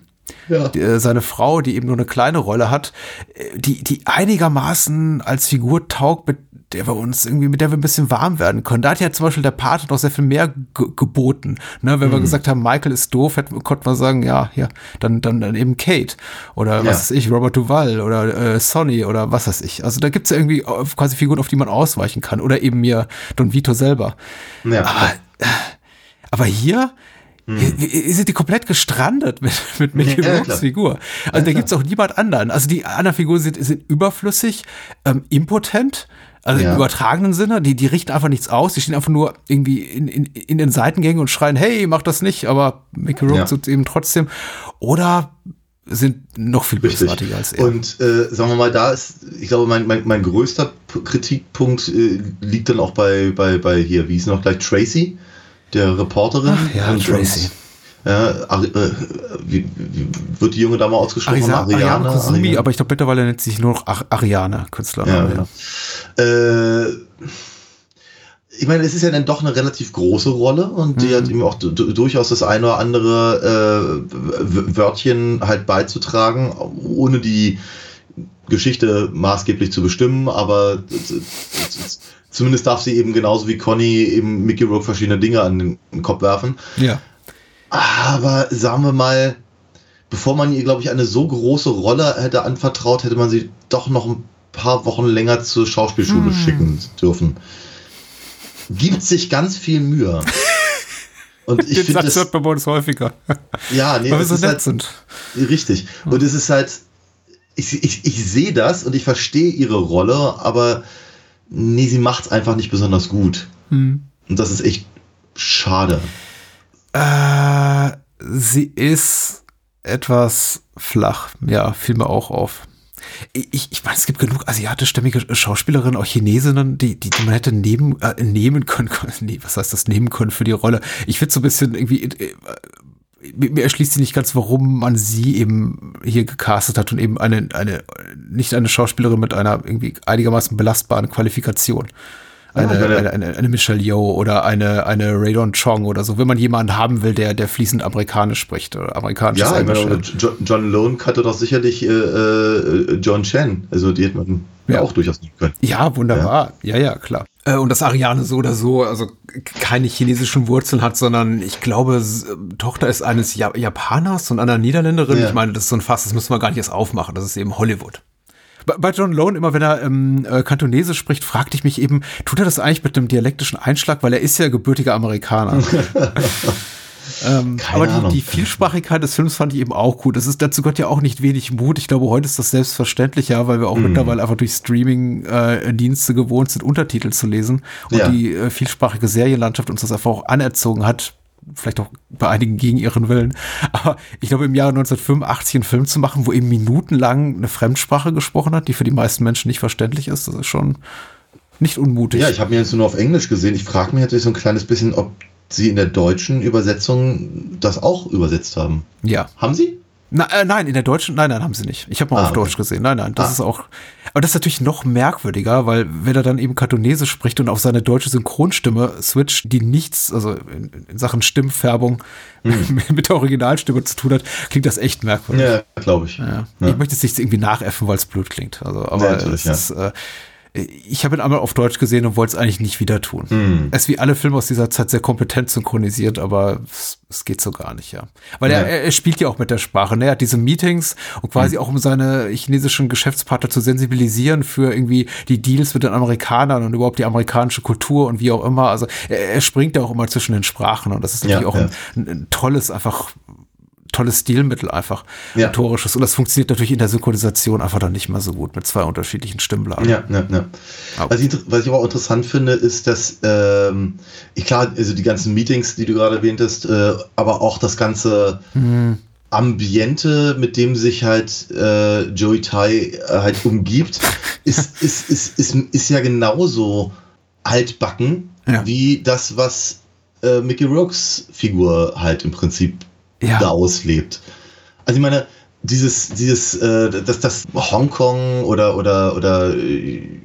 ja. Die, äh, seine Frau, die eben nur eine kleine Rolle hat, äh, die, die einigermaßen als Figur taugt, mit der wir uns irgendwie, mit der wir ein bisschen warm werden können. Da hat ja zum Beispiel der Pate noch sehr viel mehr geboten. Ne, wenn mhm. wir gesagt haben, Michael ist doof, hätten, konnten wir sagen, ja, ja, dann, dann, dann eben Kate. Oder ja. was weiß ich, Robert Duval oder äh, Sonny oder was weiß ich. Also da gibt's ja irgendwie quasi Figuren, auf die man ausweichen kann. Oder eben mir Don Vito selber. Ja. Aber, aber hier, hm. Sind die komplett gestrandet mit, mit Mickey ja, Rourke's Figur? Also ja, da gibt's auch niemand anderen. Also die anderen Figuren sind, sind überflüssig, ähm, impotent, Also ja. im übertragenen Sinne, die, die richten einfach nichts aus, die stehen einfach nur irgendwie in, in, in den Seitengängen und schreien, hey, mach das nicht, aber Mickey Rourke ja. tut eben trotzdem. Oder sind noch viel bösartiger als er. Und äh, sagen wir mal, da ist, ich glaube, mein, mein, mein größter Kritikpunkt äh, liegt dann auch bei, bei, bei hier, wie ist noch gleich, Tracy, der Reporterin. Ach, ja, Tracy. Ja, äh, wie, wie, wird die junge Dame ausgesprochen? Arisa, Ariane, Ariane Ariane. aber ich glaube mittlerweile nennt sie sich nur noch Ariane, Künstler. Ja, ja. Äh, ich meine, es ist ja dann doch eine relativ große Rolle und die mhm. hat ihm auch durchaus das eine oder andere äh, Wörtchen halt beizutragen, ohne die Geschichte maßgeblich zu bestimmen, aber zumindest darf sie eben genauso wie Conny eben Mickey Rourke verschiedene Dinge an den Kopf werfen. Ja. Aber sagen wir mal, bevor man ihr, glaube ich, eine so große Rolle hätte anvertraut, hätte man sie doch noch ein paar Wochen länger zur Schauspielschule hm. schicken dürfen. Gibt sich ganz viel Mühe. Und ich finde das hört man bei uns häufiger. Ja, nee, Weil wir so nett halt, sind. Richtig. Und es ist halt, ich, ich, ich sehe das und ich verstehe ihre Rolle, aber nee, sie macht es einfach nicht besonders gut. Hm. Und das ist echt schade. Äh, sie ist etwas flach. Ja, fiel mir auch auf. Ich, ich meine, es gibt genug asiatischstämmige Schauspielerinnen, auch Chinesinnen, die, die, die man hätte nehmen, äh, nehmen können. Nee, was heißt das, nehmen können für die Rolle? Ich finde so ein bisschen irgendwie, äh, mir erschließt sie nicht ganz, warum man sie eben hier gecastet hat und eben eine, eine, nicht eine Schauspielerin mit einer irgendwie einigermaßen belastbaren Qualifikation eine, eine, eine, eine Michelle Yeoh oder eine, eine Radon Chong oder so, wenn man jemanden haben will, der, der fließend amerikanisch spricht oder amerikanisch Ja, ich meine, John, John Lone hatte doch sicherlich äh, äh, John Chen, also die hätte man ja. auch durchaus nehmen können. Ja, wunderbar. Ja, ja, ja klar. Äh, und dass Ariane so oder so, also keine chinesischen Wurzeln hat, sondern ich glaube, Tochter ist eines Japaners und einer Niederländerin. Ja. Ich meine, das ist so ein Fass, das müssen wir gar nicht erst aufmachen. Das ist eben Hollywood. Bei John Lone, immer wenn er ähm, äh, Kantonese spricht, fragte ich mich eben, tut er das eigentlich mit einem dialektischen Einschlag, weil er ist ja gebürtiger Amerikaner. ähm, aber die, die, Vielsprachigkeit des Films fand ich eben auch gut. Das ist, dazu gehört ja auch nicht wenig Mut. Ich glaube, heute ist das selbstverständlicher, weil wir auch mm. mittlerweile einfach durch Streaming-Dienste äh, gewohnt sind, Untertitel zu lesen. Und ja. die äh, vielsprachige Serienlandschaft uns das einfach auch anerzogen hat, vielleicht auch bei einigen gegen ihren Willen. Aber ich glaube, im Jahre 1985 einen Film zu machen, wo eben minutenlang eine Fremdsprache gesprochen hat, die für die meisten Menschen nicht verständlich ist, das ist schon nicht unmutig. Ja, ich habe mir jetzt nur auf Englisch gesehen. Ich frage mich natürlich so ein kleines bisschen, ob sie in der deutschen Übersetzung das auch übersetzt haben. Ja. Haben sie? Na, äh, nein, in der deutschen, nein, nein, haben sie nicht. Ich habe mal ah, auf okay. Deutsch gesehen. Nein, nein, das ah. ist auch. Aber das ist natürlich noch merkwürdiger, weil wenn er dann eben Kantonese spricht und auf seine deutsche Synchronstimme switcht, die nichts, also in, in Sachen Stimmfärbung hm. mit der Originalstimme zu tun hat, klingt das echt merkwürdig. Ja, glaube ich. Ja. Ja. Ich möchte es nicht irgendwie nachäffen, weil es blöd klingt. Also, aber ja, es ist, äh, ich habe ihn einmal auf Deutsch gesehen und wollte es eigentlich nicht wieder tun. Mm. Er ist wie alle Filme aus dieser Zeit sehr kompetent synchronisiert, aber es, es geht so gar nicht, ja. Weil ja. Er, er spielt ja auch mit der Sprache. Ne? Er hat diese Meetings und quasi mm. auch um seine chinesischen Geschäftspartner zu sensibilisieren für irgendwie die Deals mit den Amerikanern und überhaupt die amerikanische Kultur und wie auch immer. Also er, er springt ja auch immer zwischen den Sprachen und das ist natürlich ja, auch ja. Ein, ein, tolles, einfach tolles Stilmittel einfach, ja. rhetorisches. Und das funktioniert natürlich in der Synchronisation einfach dann nicht mehr so gut mit zwei unterschiedlichen Stimmblagen. Ja, ja, ja. Was, ich, was ich aber auch interessant finde, ist, dass, ähm, ich klar, also die ganzen Meetings, die du gerade erwähntest, äh, aber auch das ganze mhm. Ambiente, mit dem sich halt äh, Joey Tai äh, halt umgibt, ist, ist, ist, ist, ist, ja genauso altbacken ja. wie das, was äh, Mickey Rourke's Figur halt im Prinzip ja. da auslebt. Also ich meine, dieses, dieses, äh, dass das Hongkong oder, oder, oder äh,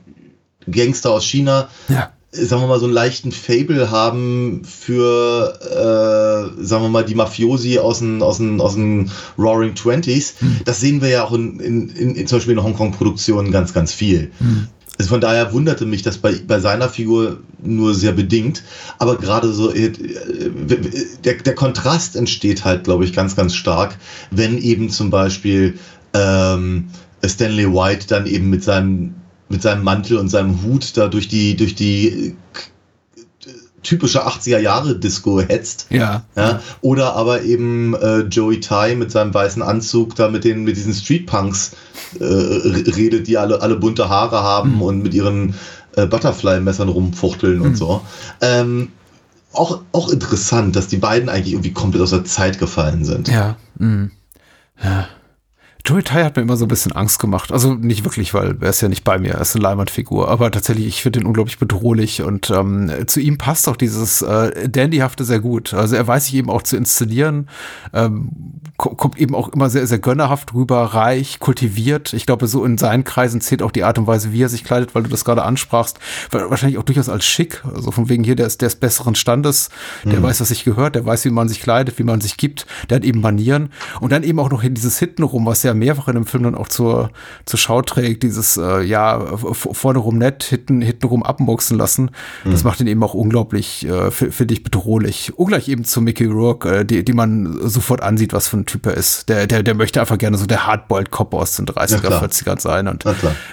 Gangster aus China, ja. sagen wir mal, so einen leichten Fable haben für, äh, sagen wir mal, die Mafiosi aus den, aus den, aus den Roaring Twenties. Hm. Das sehen wir ja auch in, in, in, zum Beispiel in Hongkong-Produktionen ganz, ganz viel. Hm. Also von daher wunderte mich das bei, bei seiner Figur nur sehr bedingt. Aber gerade so, äh, der, der Kontrast entsteht halt, glaube ich, ganz, ganz stark, wenn eben zum Beispiel ähm, Stanley White dann eben mit seinem, mit seinem Mantel und seinem Hut da durch die, durch die typische 80er Jahre Disco hetzt. Ja. ja. Oder aber eben äh, Joey Ty mit seinem weißen Anzug da mit den mit diesen Street Punks äh, redet, die alle alle bunte Haare haben mhm. und mit ihren äh, Butterfly-Messern rumfuchteln mhm. und so. Ähm, auch, auch interessant, dass die beiden eigentlich irgendwie komplett aus der Zeit gefallen sind. Ja. Mhm. Ja. Joey Tai hat mir immer so ein bisschen Angst gemacht. Also nicht wirklich, weil er ist ja nicht bei mir, er ist eine Leimwandfigur. Aber tatsächlich, ich finde ihn unglaublich bedrohlich und ähm, zu ihm passt auch dieses äh, Dandyhafte sehr gut. Also er weiß sich eben auch zu inszenieren, ähm, kommt eben auch immer sehr, sehr gönnerhaft rüber, reich, kultiviert. Ich glaube, so in seinen Kreisen zählt auch die Art und Weise, wie er sich kleidet, weil du das gerade ansprachst. Wahrscheinlich auch durchaus als schick. Also von wegen hier, der ist, der ist besseren Standes, der mhm. weiß, was sich gehört, der weiß, wie man sich kleidet, wie man sich gibt, der hat eben Manieren. Und dann eben auch noch in dieses Hintenrum, was ja mehrfach in dem Film dann auch zur, zur Schau trägt, dieses, äh, ja, vorne rum nett, hinten, hinten rum abmuchsen lassen. Mhm. Das macht ihn eben auch unglaublich, äh, finde ich, bedrohlich. Ungleich eben zu Mickey Rourke, äh, die, die man sofort ansieht, was für ein Typ er ist. Der, der, der möchte einfach gerne so der Hardboiled-Cop aus den 30er, ja, 40ern sein und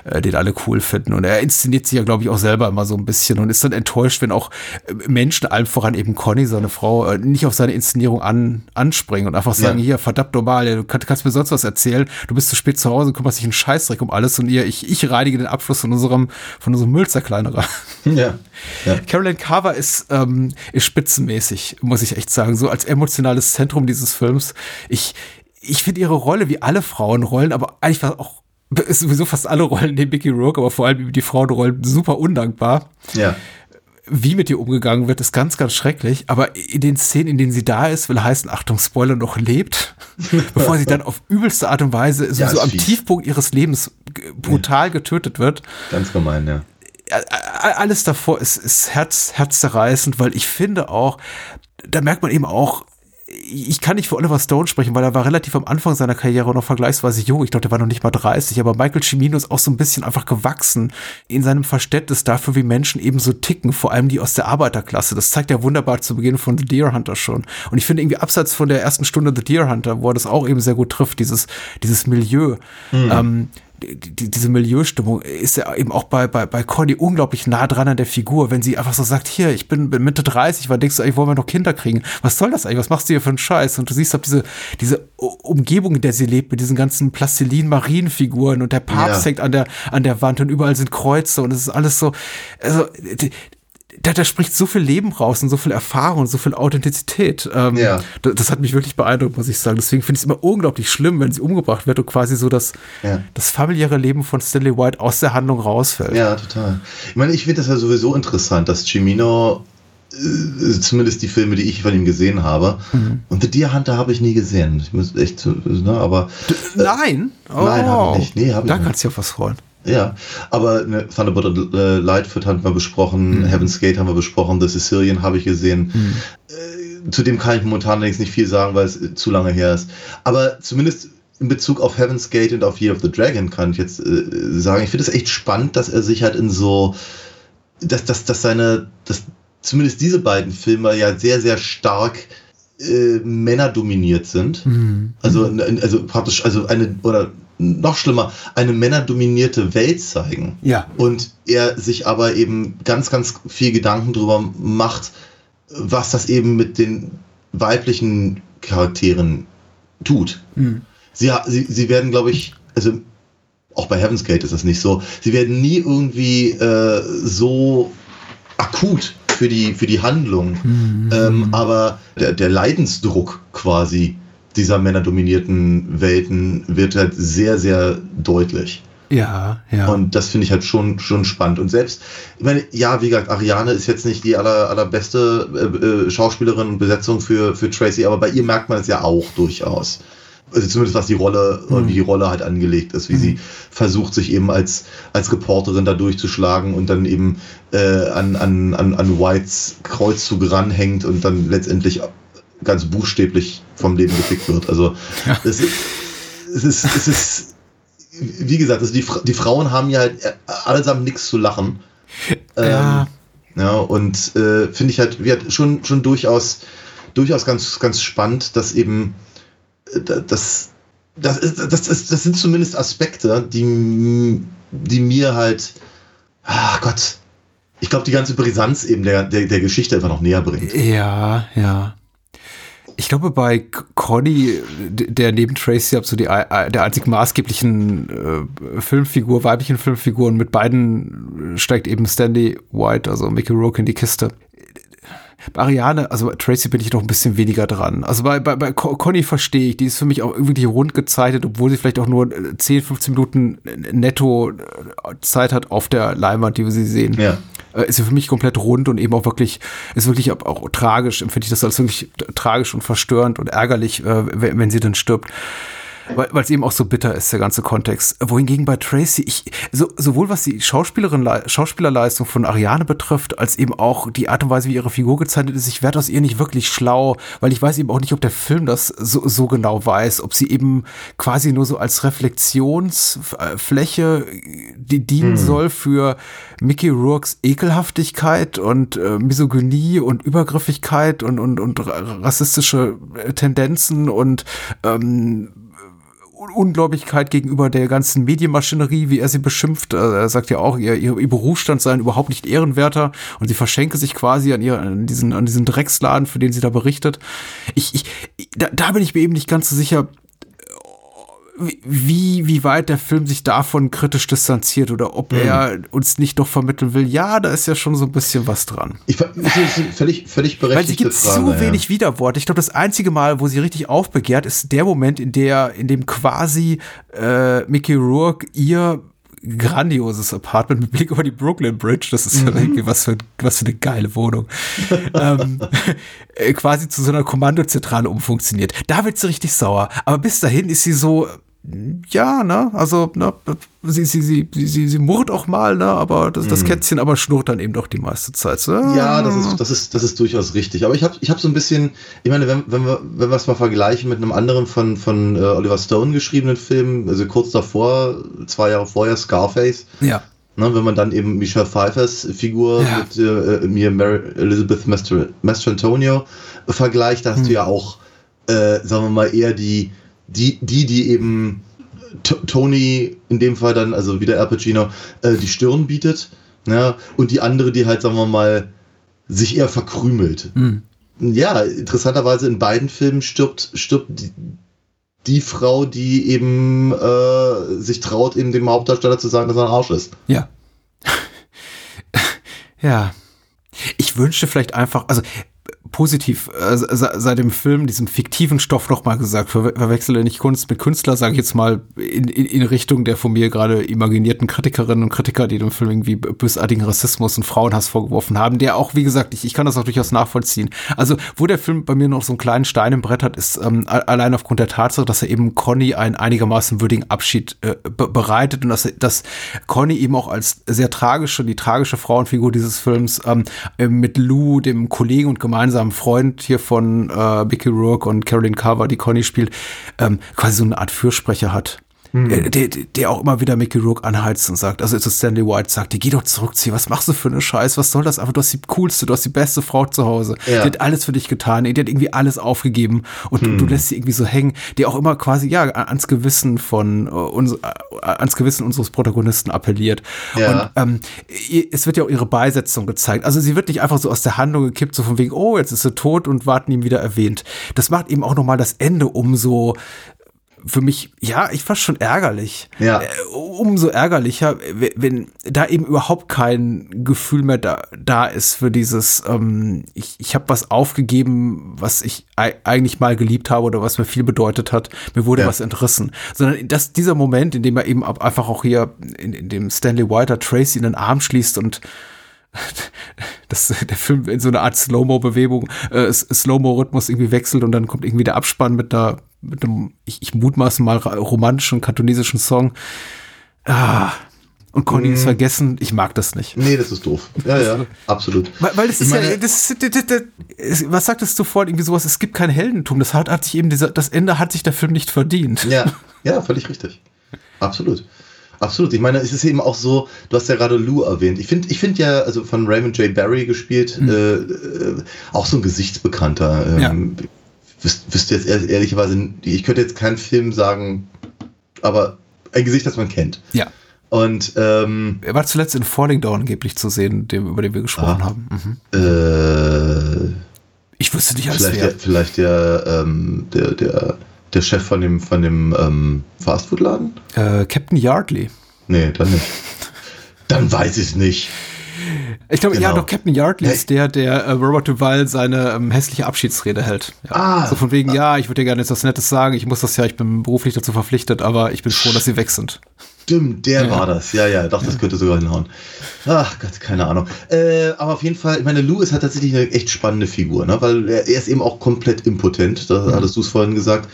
äh, den alle cool finden. Und er inszeniert sich ja, glaube ich, auch selber immer so ein bisschen und ist dann enttäuscht, wenn auch äh, Menschen, allem voran eben Conny, seine Frau, äh, nicht auf seine Inszenierung an, anspringen und einfach sagen, ja. hier, verdammt normal, du kannst, kannst mir sonst was erzählen, du bist zu spät zu Hause, kümmerst dich einen Scheißdreck um alles und ihr, ich, ich reinige den Abfluss von unserem, von unserem Müllzerkleinerer. Ja. ja. Carolyn Carver ist, ähm, ist spitzenmäßig, muss ich echt sagen, so als emotionales Zentrum dieses Films. Ich, ich finde ihre Rolle wie alle Frauenrollen, aber eigentlich auch ist sowieso fast alle Rollen neben Mickey Rourke, aber vor allem die Frauenrollen super undankbar. Ja wie mit ihr umgegangen wird, ist ganz, ganz schrecklich. Aber in den Szenen, in denen sie da ist, will heißen, Achtung, Spoiler, noch lebt, bevor sie dann auf übelste Art und Weise ja, so am fies. Tiefpunkt ihres Lebens brutal ja. getötet wird. Ganz gemein, ja. Alles davor ist, ist herz, herzzerreißend, weil ich finde auch, da merkt man eben auch, ich kann nicht für Oliver Stone sprechen, weil er war relativ am Anfang seiner Karriere noch vergleichsweise jung. Ich glaube, der war noch nicht mal 30. Aber Michael Cimino ist auch so ein bisschen einfach gewachsen in seinem Verständnis dafür, wie Menschen eben so ticken, vor allem die aus der Arbeiterklasse. Das zeigt er wunderbar zu Beginn von The Deer Hunter schon. Und ich finde irgendwie abseits von der ersten Stunde The Deer Hunter, wo er das auch eben sehr gut trifft, dieses, dieses Milieu, mhm. ähm, die, diese Milieustimmung ist ja eben auch bei, bei, bei Conny unglaublich nah dran an der Figur, wenn sie einfach so sagt, hier, ich bin, bin Mitte 30, wann denkst du eigentlich, wollen wir noch Kinder kriegen? Was soll das eigentlich? Was machst du hier für einen Scheiß? Und du siehst auch diese, diese Umgebung, in der sie lebt, mit diesen ganzen Plastilin-Marienfiguren und der Papst ja. hängt an der, an der Wand und überall sind Kreuze und es ist alles so, also, die, da, da spricht so viel Leben raus und so viel Erfahrung und so viel Authentizität. Ähm, ja. das, das, hat mich wirklich beeindruckt, muss ich sagen. Deswegen finde ich es immer unglaublich schlimm, wenn sie umgebracht wird und quasi so das, ja. das familiäre Leben von Stanley White aus der Handlung rausfällt. Ja, total. Ich meine, ich finde das ja sowieso interessant, dass Cimino äh, zumindest die Filme, die ich von ihm gesehen habe. Mhm. Und The Deer Hunter habe ich nie gesehen. Ich muss echt, ne, aber. Äh, nein? Oh. Nein, habe ich nicht. Nee, hab ich da kannst du ja was freuen. Ja, aber ne, Thunderbolt äh, Lightfoot haben wir besprochen, mhm. Heaven's Gate haben wir besprochen, The Sicilian habe ich gesehen. Mhm. Äh, zu dem kann ich momentan allerdings nicht viel sagen, weil es äh, zu lange her ist. Aber zumindest in Bezug auf Heaven's Gate und auf Year of the Dragon kann ich jetzt äh, sagen, ich finde es echt spannend, dass er sich halt in so, dass, dass, dass seine, dass zumindest diese beiden Filme ja sehr, sehr stark äh, Männer dominiert sind. Mhm. Also, also praktisch, also eine, oder noch schlimmer, eine männerdominierte Welt zeigen. Ja. Und er sich aber eben ganz, ganz viel Gedanken darüber macht, was das eben mit den weiblichen Charakteren tut. Mhm. Sie, sie, sie werden, glaube ich, also auch bei Heaven's Gate ist das nicht so, sie werden nie irgendwie äh, so akut für die, für die Handlung, mhm. ähm, aber der, der Leidensdruck quasi dieser männerdominierten Welten wird halt sehr, sehr deutlich. Ja, ja. Und das finde ich halt schon, schon spannend. Und selbst, ich meine, ja, wie gesagt, Ariane ist jetzt nicht die aller, allerbeste äh, äh, Schauspielerin und Besetzung für, für Tracy, aber bei ihr merkt man es ja auch durchaus. Also zumindest was die Rolle, mhm. wie die Rolle halt angelegt ist, wie mhm. sie versucht, sich eben als, als Reporterin da durchzuschlagen und dann eben äh, an, an, an, an Whites Kreuzzug ranhängt und dann letztendlich ganz buchstäblich vom Leben gefickt wird. Also ja. es, es, ist, es ist, wie gesagt, also die, die Frauen haben ja halt allesamt nichts zu lachen. Ja. Ähm, ja, und äh, finde ich halt, wird schon, schon durchaus, durchaus ganz, ganz spannend, dass eben äh, das, das, ist, das, das, das sind zumindest Aspekte, die, die mir halt, ah Gott, ich glaube, die ganze Brisanz eben der, der, der Geschichte einfach noch näher bringt. Ja, ja. Ich glaube, bei Conny, der neben Tracy so die, der einzig maßgeblichen äh, Filmfigur, weiblichen Filmfigur, und mit beiden steigt eben Stanley White, also Mickey Rourke in die Kiste. Bei Ariane, also bei Tracy bin ich noch ein bisschen weniger dran. Also bei, bei, bei Conny verstehe ich, die ist für mich auch irgendwie rund gezeichnet, obwohl sie vielleicht auch nur 10, 15 Minuten netto Zeit hat auf der Leinwand, die wir sie sehen. Ja. Äh, ist ja für mich komplett rund und eben auch wirklich, ist wirklich auch, auch tragisch, empfinde ich das als wirklich tragisch und verstörend und ärgerlich, äh, wenn, wenn sie dann stirbt weil es eben auch so bitter ist, der ganze Kontext. Wohingegen bei Tracy, ich, so, sowohl was die Schauspielerin, Schauspielerleistung von Ariane betrifft, als eben auch die Art und Weise, wie ihre Figur gezeichnet ist, ich werde aus ihr nicht wirklich schlau, weil ich weiß eben auch nicht, ob der Film das so, so genau weiß, ob sie eben quasi nur so als Reflexionsfläche die dienen hm. soll für Mickey Rourkes Ekelhaftigkeit und äh, Misogynie und Übergriffigkeit und, und, und rassistische Tendenzen und ähm, Ungläubigkeit gegenüber der ganzen Medienmaschinerie, wie er sie beschimpft. Also er sagt ja auch, ihr, ihr, ihr Berufsstand sei überhaupt nicht ehrenwerter und sie verschenke sich quasi an, ihr, an, diesen, an diesen Drecksladen, für den sie da berichtet. Ich, ich, da, da bin ich mir eben nicht ganz so sicher, wie, wie weit der Film sich davon kritisch distanziert oder ob mhm. er uns nicht doch vermitteln will, ja, da ist ja schon so ein bisschen was dran. Ich, das ist völlig, völlig berechtigt. Weil sie gibt Frage, zu ja. wenig Widerworte. Ich glaube, das einzige Mal, wo sie richtig aufbegehrt, ist der Moment, in der, in dem quasi äh, Mickey Rourke ihr grandioses Apartment mit Blick über die Brooklyn Bridge. Das ist mhm. irgendwie was für, was für eine geile Wohnung. ähm, äh, quasi zu so einer Kommandozentrale umfunktioniert. Da wird sie richtig sauer. Aber bis dahin ist sie so, ja, ne, also, ne, sie, sie, sie, sie, sie murrt auch mal, ne, aber das, das mhm. Kätzchen aber schnurrt dann eben doch die meiste Zeit. So. Ja, das ist, das ist, das ist durchaus richtig. Aber ich habe ich hab so ein bisschen, ich meine, wenn, wenn wir, wenn wir es mal vergleichen mit einem anderen von, von äh, Oliver Stone geschriebenen Film, also kurz davor, zwei Jahre vorher, Scarface. Ja. Ne, wenn man dann eben Michelle Pfeiffers Figur ja. mit äh, mir Mary Elizabeth Mastrantonio vergleicht, da hast hm. du ja auch, äh, sagen wir mal, eher die, die, die, die eben Tony in dem Fall dann, also wieder Al Pacino, äh, die Stirn bietet. Ja, und die andere, die halt, sagen wir mal, sich eher verkrümelt. Mhm. Ja, interessanterweise in beiden Filmen stirbt, stirbt die, die Frau, die eben äh, sich traut, eben dem Hauptdarsteller zu sagen, dass er ein Arsch ist. Ja. ja. Ich wünschte vielleicht einfach, also positiv äh, seit dem Film diesen fiktiven Stoff nochmal gesagt. Ver verwechsele nicht Kunst mit Künstler, sage ich jetzt mal in, in, in Richtung der von mir gerade imaginierten Kritikerinnen und Kritiker, die dem Film irgendwie bösartigen Rassismus und Frauenhass vorgeworfen haben, der auch, wie gesagt, ich, ich kann das auch durchaus nachvollziehen. Also, wo der Film bei mir noch so einen kleinen Stein im Brett hat, ist ähm, allein aufgrund der Tatsache, dass er eben Conny einen einigermaßen würdigen Abschied äh, bereitet und dass, dass Conny eben auch als sehr tragische, die tragische Frauenfigur dieses Films ähm, mit Lou, dem Kollegen und gemeinsam gemeinsamen Freund hier von äh, Mickey Rourke und Carolyn Carver, die Conny spielt, ähm, quasi so eine Art Fürsprecher hat. Hm. Äh, der, der auch immer wieder Mickey Rourke anheizt und sagt, also ist Stanley White sagt, die geh doch zurückziehen, was machst du für eine Scheiß, was soll das? Aber du hast die coolste, du hast die beste Frau zu Hause. Ja. Die hat alles für dich getan, die hat irgendwie alles aufgegeben und hm. du, du, lässt sie irgendwie so hängen, die auch immer quasi, ja, ans Gewissen von, uh, uns, ans Gewissen unseres Protagonisten appelliert. Ja. Und ähm, es wird ja auch ihre Beisetzung gezeigt. Also sie wird nicht einfach so aus der Handlung gekippt, so von wegen, oh, jetzt ist sie tot und warten ihm wieder erwähnt. Das macht eben auch nochmal das Ende umso für mich, ja, ich fast schon ärgerlich. Ja. Äh, umso ärgerlicher, wenn da eben überhaupt kein Gefühl mehr da, da ist für dieses, ähm, ich, ich habe was aufgegeben, was ich eigentlich mal geliebt habe oder was mir viel bedeutet hat. Mir wurde ja. was entrissen. Sondern dass dieser Moment, in dem er eben einfach auch hier, in, in dem Stanley Whiter Tracy in den Arm schließt und dass der Film in so eine Art Slow-Mo-Bewegung, äh, Slow-Mo-Rhythmus irgendwie wechselt und dann kommt irgendwie der Abspann mit einer mit einem, ich, ich mutmaße mal, romantischen, kantonesischen Song. Ah, und Conny ist mhm. vergessen, ich mag das nicht. Nee, das ist doof. Ja, ja, absolut. Weil, weil das ist meine, ja, das ist, das, das, das, was sagtest du vorhin, irgendwie sowas, es gibt kein Heldentum, das hat, hat sich eben, dieser, das Ende hat sich der Film nicht verdient. Ja, ja, völlig richtig. Absolut. Absolut. Ich meine, es ist eben auch so, du hast ja gerade Lou erwähnt. Ich finde ich finde ja, also von Raymond J. Barry gespielt, mhm. äh, äh, auch so ein Gesichtsbekannter. Ähm, ja wüs wüsste jetzt ehrlicherweise, ich könnte jetzt keinen Film sagen, aber ein Gesicht, das man kennt. Ja. Und ähm, er war zuletzt in Falling Down angeblich zu sehen, dem, über den wir gesprochen ah, haben. Mhm. Äh, ich wüsste nicht, als vielleicht der, vielleicht der, ähm, der, der, der Chef von dem, von dem ähm, Fastfood-Laden? Äh, Captain Yardley. Nee, dann nicht. dann weiß ich es nicht. Ich glaube, genau. ja, doch Captain Yardley ist der, der äh, Robert Duval seine ähm, hässliche Abschiedsrede hält. Ja. Ah, so von wegen, ah. ja, ich würde dir gerne jetzt was Nettes sagen, ich muss das ja, ich bin beruflich dazu verpflichtet, aber ich bin froh, dass sie weg sind. Stimmt, der ja. war das. Ja, ja, doch, das könnte sogar hinhauen. Ach Gott, keine Ahnung. Äh, aber auf jeden Fall, ich meine, Lou ist halt tatsächlich eine echt spannende Figur, ne? weil er, er ist eben auch komplett impotent, da mhm. hattest du es vorhin gesagt.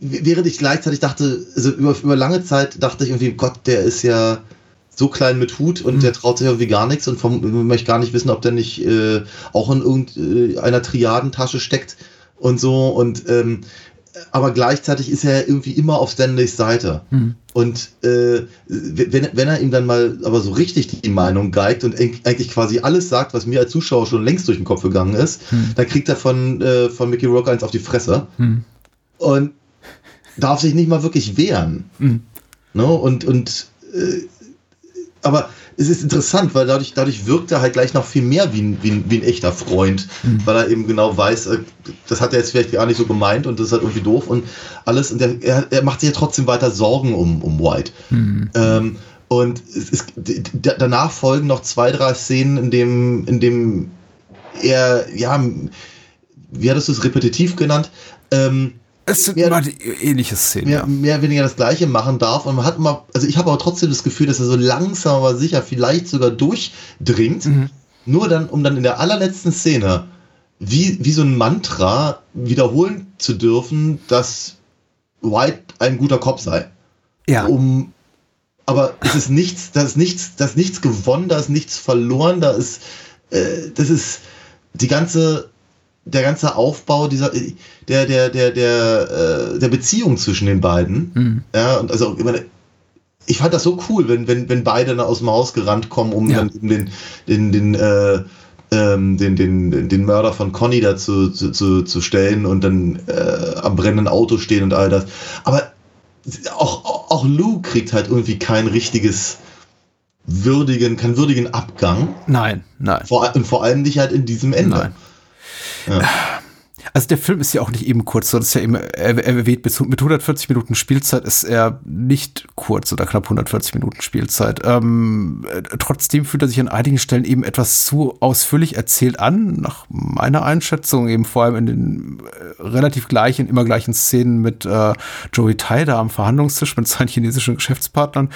Während ich gleichzeitig dachte, also über, über lange Zeit dachte ich irgendwie, Gott, der ist ja so klein mit Hut und mhm. der traut sich irgendwie gar nichts und vom, möchte gar nicht wissen, ob der nicht äh, auch in irgendeiner äh, Triadentasche steckt und so und ähm, aber gleichzeitig ist er irgendwie immer auf Stanleys Seite. Mhm. Und äh, wenn, wenn er ihm dann mal aber so richtig die Meinung geigt und eigentlich quasi alles sagt, was mir als Zuschauer schon längst durch den Kopf gegangen ist, mhm. dann kriegt er von, äh, von Mickey Rock eins auf die Fresse mhm. und darf sich nicht mal wirklich wehren. Mhm. Ne? Und, und äh, aber es ist interessant, weil dadurch, dadurch wirkt er halt gleich noch viel mehr wie ein, wie ein, wie ein echter Freund, mhm. weil er eben genau weiß, äh, das hat er jetzt vielleicht gar nicht so gemeint und das ist halt irgendwie doof und alles. Und er, er macht sich ja trotzdem weiter Sorgen um, um White. Mhm. Ähm, und ist, danach folgen noch zwei, drei Szenen, in dem, in dem er, ja, wie hattest du es repetitiv genannt, ähm, es sind mehr, immer ähnliche Szenen. Mehr, ja. mehr oder weniger das Gleiche machen darf. Und man hat immer, also ich habe aber trotzdem das Gefühl, dass er so langsam aber sicher vielleicht sogar durchdringt. Mhm. Nur dann, um dann in der allerletzten Szene wie, wie so ein Mantra wiederholen zu dürfen, dass White ein guter Kopf sei. Ja. Um, aber es ist nichts, da ist nichts, da ist nichts gewonnen, da ist nichts verloren, da ist, äh, das ist die ganze der ganze Aufbau dieser der der der der äh, der Beziehung zwischen den beiden mhm. ja und also ich, meine, ich fand das so cool wenn wenn wenn beide aus dem Haus gerannt kommen um ja. dann den den den äh, ähm, den, den, den Mörder von Conny dazu zu, zu, zu stellen und dann äh, am brennenden Auto stehen und all das. Aber auch, auch Lou kriegt halt irgendwie kein richtiges würdigen, keinen würdigen Abgang. Nein, nein. Vor, und vor allem nicht halt in diesem Ende. Nein. Ja. Also der Film ist ja auch nicht eben kurz, sondern ist ja eben erwähnt, mit 140 Minuten Spielzeit ist er nicht kurz oder knapp 140 Minuten Spielzeit. Ähm, trotzdem fühlt er sich an einigen Stellen eben etwas zu ausführlich erzählt an, nach meiner Einschätzung, eben vor allem in den äh, relativ gleichen, immer gleichen Szenen mit äh, Joey Tai da am Verhandlungstisch mit seinen chinesischen Geschäftspartnern.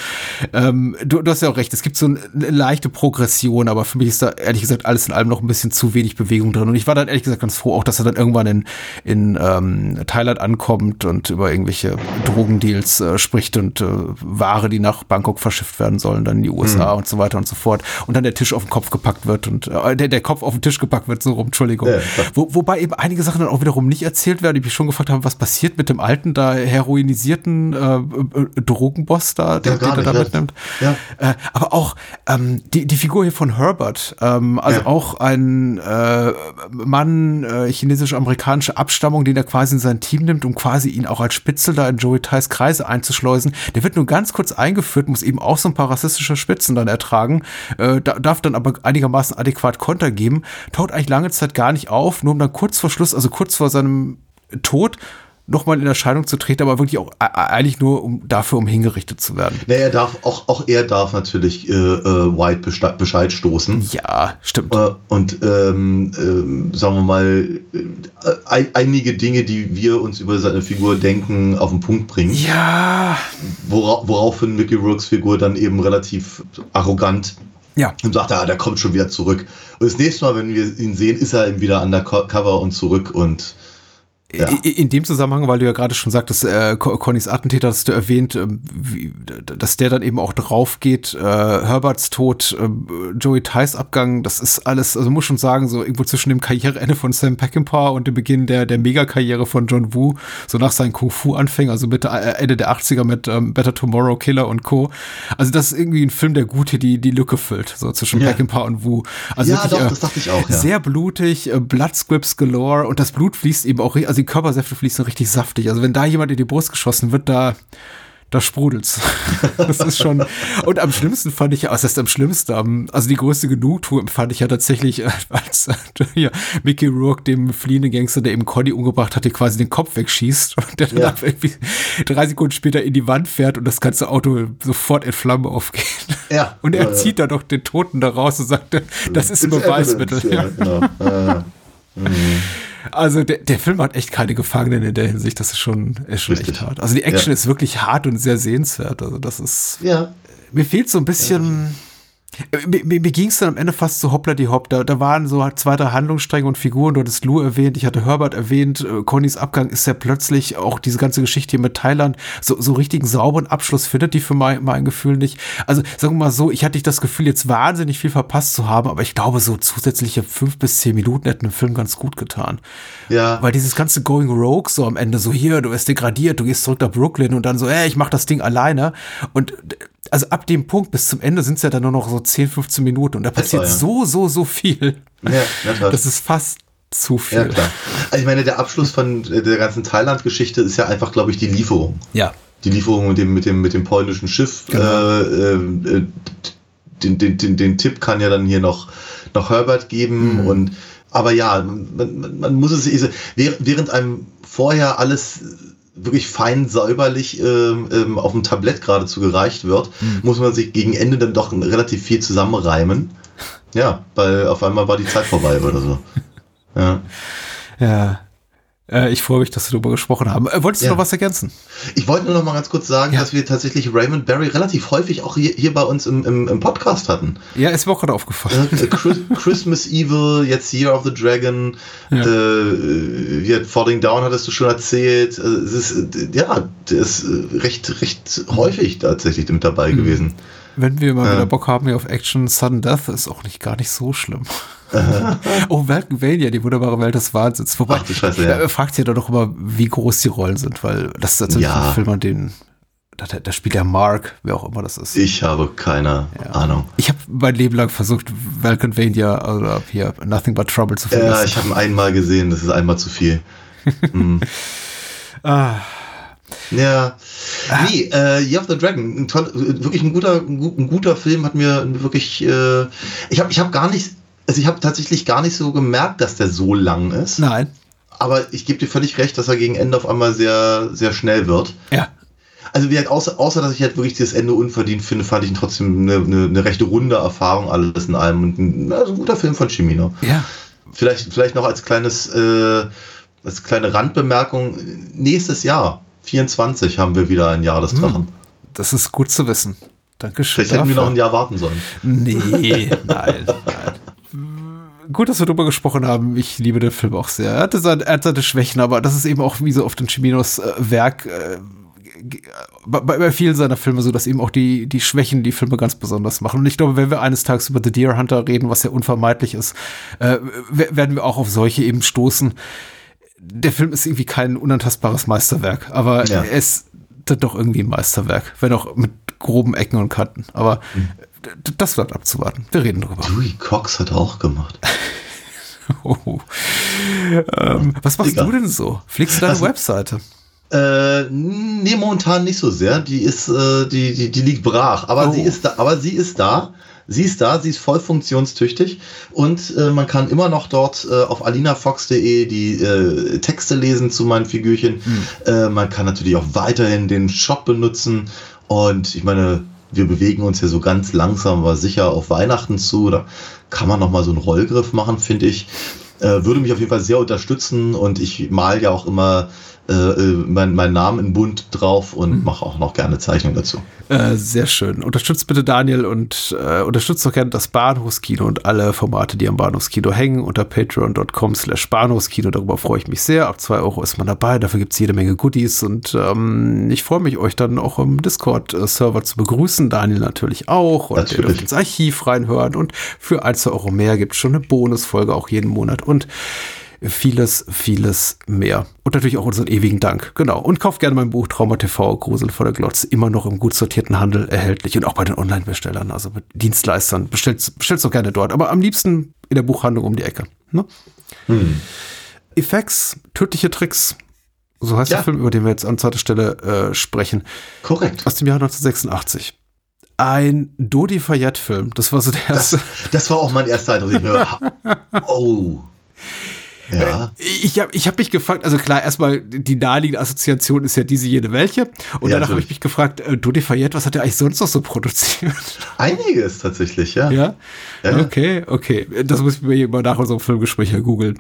Ähm, du, du hast ja auch recht, es gibt so eine leichte Progression, aber für mich ist da ehrlich gesagt alles in allem noch ein bisschen zu wenig Bewegung drin. Und ich war dann ehrlich gesagt ganz froh, auch dass er dann irgendwann irgendwann in, in ähm, Thailand ankommt und über irgendwelche Drogendeals äh, spricht und äh, Ware, die nach Bangkok verschifft werden sollen, dann in die USA mhm. und so weiter und so fort. Und dann der Tisch auf den Kopf gepackt wird und äh, der, der Kopf auf den Tisch gepackt wird, so rum, Entschuldigung. Ja, Wo, wobei eben einige Sachen dann auch wiederum nicht erzählt werden, die mich schon gefragt haben, was passiert mit dem alten, da heroinisierten äh, äh Drogenboss da, der, ja, den er da mitnimmt. Ja. Äh, aber auch ähm, die, die Figur hier von Herbert, ähm, also ja. auch ein äh, Mann äh, chinesisch-amerikanischer amerikanische Abstammung, den er quasi in sein Team nimmt, um quasi ihn auch als Spitzel da in Joey Tais Kreise einzuschleusen. Der wird nur ganz kurz eingeführt, muss eben auch so ein paar rassistische Spitzen dann ertragen, äh, darf dann aber einigermaßen adäquat Konter geben, taucht eigentlich lange Zeit gar nicht auf, nur um dann kurz vor Schluss, also kurz vor seinem Tod, nochmal in Erscheinung zu treten, aber wirklich auch äh, eigentlich nur um dafür, um hingerichtet zu werden. Nee, er darf, auch, auch er darf natürlich äh, äh, White Bescheid stoßen. Ja, stimmt. Äh, und ähm, äh, sagen wir mal, äh, einige Dinge, die wir uns über seine Figur denken, auf den Punkt bringen. Ja. Wora woraufhin Mickey Rourke's Figur dann eben relativ arrogant ja. Und sagt, ah, der kommt schon wieder zurück. Und das nächste Mal, wenn wir ihn sehen, ist er eben wieder undercover und zurück und ja. In dem Zusammenhang, weil du ja gerade schon sagtest, äh, Connys Attentäter hast du erwähnt, äh, wie, dass der dann eben auch drauf geht, äh, Herberts Tod, äh, Joey Ties Abgang, das ist alles, also muss schon sagen, so irgendwo zwischen dem Karriereende von Sam Peckinpah und dem Beginn der, der Megakarriere von John Woo, so nach seinen Kung-Fu-Anfängen, also Mitte, äh, Ende der 80er mit ähm, Better Tomorrow, Killer und Co. Also das ist irgendwie ein Film, der gut hier die, die Lücke füllt, so zwischen ja. Peckinpah und Woo. Also ja, wirklich, doch, das dachte ich auch, ja. Sehr blutig, äh, Bloodscripts galore und das Blut fließt eben auch, also die Körpersäfte fließen richtig saftig. Also wenn da jemand in die Brust geschossen wird, da, da sprudelt's. Das ist schon. Und am schlimmsten fand ich, was heißt am schlimmsten? Also die größte Genugtuung empfand ich ja tatsächlich, äh, als ja, Mickey Rourke dem fliehenden Gangster, der eben Conny umgebracht hatte, quasi den Kopf wegschießt und der dann ja. irgendwie drei Sekunden später in die Wand fährt und das ganze Auto sofort in Flammen aufgeht. Ja. Und er ja, zieht ja. dann doch den Toten da raus und sagt, das ist ein Beweismittel. Ja, genau. mhm. Also der, der Film hat echt keine Gefangenen in der Hinsicht. Das ist schon, ist schon echt hart. Also die Action ja. ist wirklich hart und sehr sehenswert. Also das ist. Ja. Mir fehlt so ein bisschen. Ja mir, mir, mir ging es dann am Ende fast so hoppla die hopp. Da, da waren so zwei, drei Handlungsstränge und Figuren. Du hattest Lou erwähnt, ich hatte Herbert erwähnt. Äh, Connys Abgang ist ja plötzlich auch diese ganze Geschichte hier mit Thailand so, so richtigen sauberen Abschluss findet die für mein, mein Gefühl nicht. Also sagen wir mal so, ich hatte nicht das Gefühl, jetzt wahnsinnig viel verpasst zu haben, aber ich glaube, so zusätzliche fünf bis zehn Minuten hätten dem Film ganz gut getan. Ja. Weil dieses ganze Going Rogue so am Ende so hier, du wirst degradiert, du gehst zurück nach Brooklyn und dann so, ey, ich mach das Ding alleine. Und also ab dem Punkt bis zum Ende sind es ja dann nur noch so 10, 15 Minuten und da passiert war, ja. so, so, so viel. Ja, das ist fast zu viel. Ja, klar. Also ich meine, der Abschluss von der ganzen Thailand-Geschichte ist ja einfach, glaube ich, die Lieferung. Ja. Die Lieferung mit dem, mit dem, mit dem polnischen Schiff. Genau. Äh, äh, den, den, den, den Tipp kann ja dann hier noch, noch Herbert geben mhm. und aber ja, man, man muss es, während einem vorher alles wirklich fein säuberlich ähm, ähm, auf dem Tablett geradezu gereicht wird, mhm. muss man sich gegen Ende dann doch relativ viel zusammenreimen. Ja, weil auf einmal war die Zeit vorbei oder so. Ja. Ja. Äh, ich freue mich, dass wir darüber gesprochen haben. Äh, wolltest du ja. noch was ergänzen? Ich wollte nur noch mal ganz kurz sagen, ja. dass wir tatsächlich Raymond Barry relativ häufig auch hier, hier bei uns im, im, im, Podcast hatten. Ja, ist mir auch gerade aufgefallen. Äh, Christmas Evil, jetzt Year of the Dragon, ja. äh, Falling Down hattest du schon erzählt. Es ist, ja, der ist recht, recht häufig tatsächlich mit dabei mhm. gewesen. Wenn wir mal wieder Bock haben hier auf Action, Sudden Death ist auch nicht gar nicht so schlimm. oh, Valkyria, die wunderbare Welt des Wahnsinns. Wobei, Ach, Scheiße, ja. Äh, fragt ihr doch immer, wie groß die Rollen sind, weil das ist tatsächlich ja. ein Film, an den da, da, spielt ja Mark, wer auch immer das ist. Ich habe keine ja. Ahnung. Ich habe mein Leben lang versucht, Valkyria oder hier Nothing But Trouble zu vergessen. Ja, ich habe ihn einmal gesehen, das ist einmal zu viel. hm. ah. Ja. Ah. Nee, äh, Year of the Dragon, ein toll, wirklich ein guter, ein guter Film, hat mir wirklich, äh, ich habe ich hab gar nicht also ich habe tatsächlich gar nicht so gemerkt, dass der so lang ist. Nein. Aber ich gebe dir völlig recht, dass er gegen Ende auf einmal sehr, sehr schnell wird. Ja. Also wie halt, außer, außer dass ich halt wirklich das Ende unverdient finde, fand ich ihn trotzdem eine, eine, eine recht runde Erfahrung, alles in allem. Und ein, also ein guter Film von Chimino. Ja. Vielleicht, vielleicht noch als kleines, äh, als kleine Randbemerkung, nächstes Jahr, 24, haben wir wieder ein Jahr des hm. Drachen. Das ist gut zu wissen. Dankeschön. Vielleicht hätten wir noch ein Jahr warten sollen. Nee, nein, nein gut, dass wir darüber gesprochen haben. Ich liebe den Film auch sehr. Er hatte seine, er hat seine Schwächen, aber das ist eben auch wie so oft in Chiminos äh, Werk äh, bei, bei, vielen seiner Filme so, dass eben auch die, die Schwächen die Filme ganz besonders machen. Und ich glaube, wenn wir eines Tages über The Deer Hunter reden, was ja unvermeidlich ist, äh, werden wir auch auf solche eben stoßen. Der Film ist irgendwie kein unantastbares Meisterwerk, aber ja. er ist doch irgendwie ein Meisterwerk, wenn auch mit groben Ecken und Kanten. Aber mhm das bleibt abzuwarten. Wir reden drüber. Dewey Cox hat auch gemacht. oh. ähm, was machst Egal. du denn so? Fliegst du deine also, Webseite? Äh, nee, momentan nicht so sehr. Die ist, äh, die, die, die liegt brach. Aber oh. sie ist da, aber sie ist da. Sie ist da, sie ist voll funktionstüchtig und äh, man kann immer noch dort äh, auf alinafox.de die äh, Texte lesen zu meinen Figürchen. Hm. man kann natürlich auch weiterhin den Shop benutzen und ich meine, wir bewegen uns ja so ganz langsam, aber sicher auf Weihnachten zu. Da kann man noch mal so einen Rollgriff machen, finde ich. Äh, würde mich auf jeden Fall sehr unterstützen und ich mal ja auch immer äh, äh meinen mein Namen in bunt drauf und mhm. mache auch noch gerne Zeichnungen dazu. Äh, sehr schön. Unterstützt bitte Daniel und äh, unterstützt doch gerne das Bahnhofskino und alle Formate, die am Bahnhofskino hängen, unter patreon.com slash Bahnhofskino. Darüber freue ich mich sehr. Ab zwei Euro ist man dabei. Dafür gibt es jede Menge Goodies und ähm, ich freue mich, euch dann auch im Discord-Server zu begrüßen. Daniel natürlich auch. Und natürlich. ihr dürft ins Archiv reinhören und für ein, zwei Euro mehr gibt es schon eine Bonusfolge auch jeden Monat und vieles, vieles mehr. Und natürlich auch unseren ewigen Dank. Genau. Und kauft gerne mein Buch Trauma TV, Grusel vor der Glotze. Immer noch im gut sortierten Handel erhältlich und auch bei den Online-Bestellern, also Dienstleistern. Bestellt es doch gerne dort. Aber am liebsten in der Buchhandlung um die Ecke. Ne? Hm. Effects, tödliche Tricks, So heißt ja. der Film, über den wir jetzt an zweiter Stelle äh, sprechen. Korrekt. Aus dem Jahr 1986. Ein Dodi Fayette-Film. Das war so der erste. Das, das war auch mein erster Eindruck. oh. Ja. Ich habe ich hab mich gefragt, also klar, erstmal die naheliegende Assoziation ist ja diese jede welche. Und ja, danach habe ich mich gefragt, äh, Dodi Fayette, was hat er eigentlich sonst noch so produziert? Einiges tatsächlich, ja. Ja? ja. Okay, okay. Das muss ich mir mal nach unserem Filmgespräch googeln.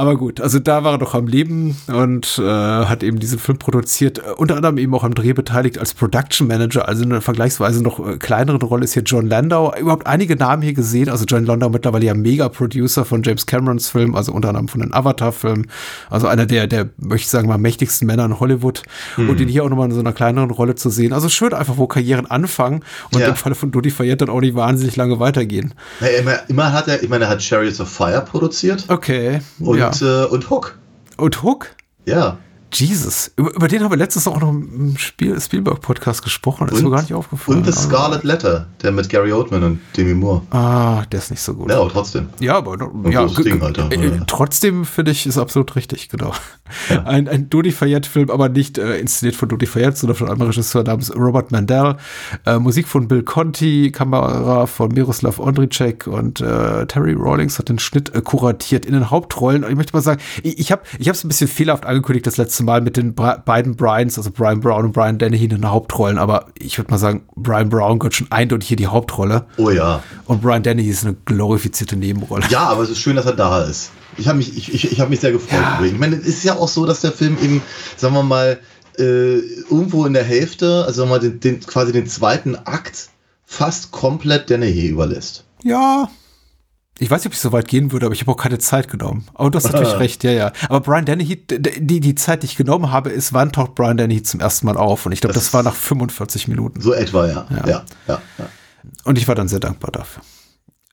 Aber gut, also da war er doch am Leben und äh, hat eben diesen Film produziert, äh, unter anderem eben auch am Dreh beteiligt als Production Manager, also in einer vergleichsweise noch äh, kleineren Rolle ist hier John Landau. Überhaupt einige Namen hier gesehen, also John Landau mittlerweile ja Mega-Producer von James Camerons Film, also unter anderem von den Avatar-Filmen, also einer der, der, möchte ich sagen mal, mächtigsten Männer in Hollywood hm. und ihn hier auch nochmal in so einer kleineren Rolle zu sehen. Also schön einfach, wo Karrieren anfangen und ja. im Falle von Dodi Fayette dann auch nicht wahnsinnig lange weitergehen. Ja, immer, immer hat er, ich meine, er hat Chariots of Fire produziert. Okay. Und ja und, äh, und Hook. Und Hook? Ja. Jesus, über, über, den haben wir letztens auch noch im Spielberg-Podcast gesprochen. Das ist mir gar nicht aufgefallen. Und The Scarlet Letter, der mit Gary Oldman und Demi Moore. Ah, der ist nicht so gut. Ja, aber trotzdem. Ja, aber ja, Ding, Alter, äh, trotzdem finde ich, ist absolut richtig, genau. Ja. Ein, ein Dodi Fayette-Film, aber nicht äh, inszeniert von Dodi Fayette, sondern von einem Regisseur namens Robert Mandel. Äh, Musik von Bill Conti, Kamera von Miroslav Ondricek und äh, Terry Rawlings hat den Schnitt äh, kuratiert in den Hauptrollen. Ich möchte mal sagen, ich, ich habe es ein bisschen fehlerhaft angekündigt das letzte Mal mit den beiden Bryans, also Brian Brown und Brian Dennehy in den Hauptrollen, aber ich würde mal sagen, Brian Brown gehört schon eindeutig hier die Hauptrolle. Oh ja. Und Brian Dennehy ist eine glorifizierte Nebenrolle. Ja, aber es ist schön, dass er da ist. Ich habe mich, ich, ich, ich mich sehr gefreut. Ja. Ich meine, es ist ja auch so, dass der Film eben, sagen wir mal, äh, irgendwo in der Hälfte, also mal den, den, quasi den zweiten Akt fast komplett Dennehy überlässt. Ja, ich weiß nicht, ob ich so weit gehen würde, aber ich habe auch keine Zeit genommen. Aber du hast natürlich recht, ja, ja. Aber Brian Dennehy, die, die Zeit, die ich genommen habe, ist, wann taucht Brian Dennehy zum ersten Mal auf? Und ich glaube, das, das, war nach 45 Minuten. So etwa. Ja. ja. ja. ja. Und ich war dann sehr dankbar dafür.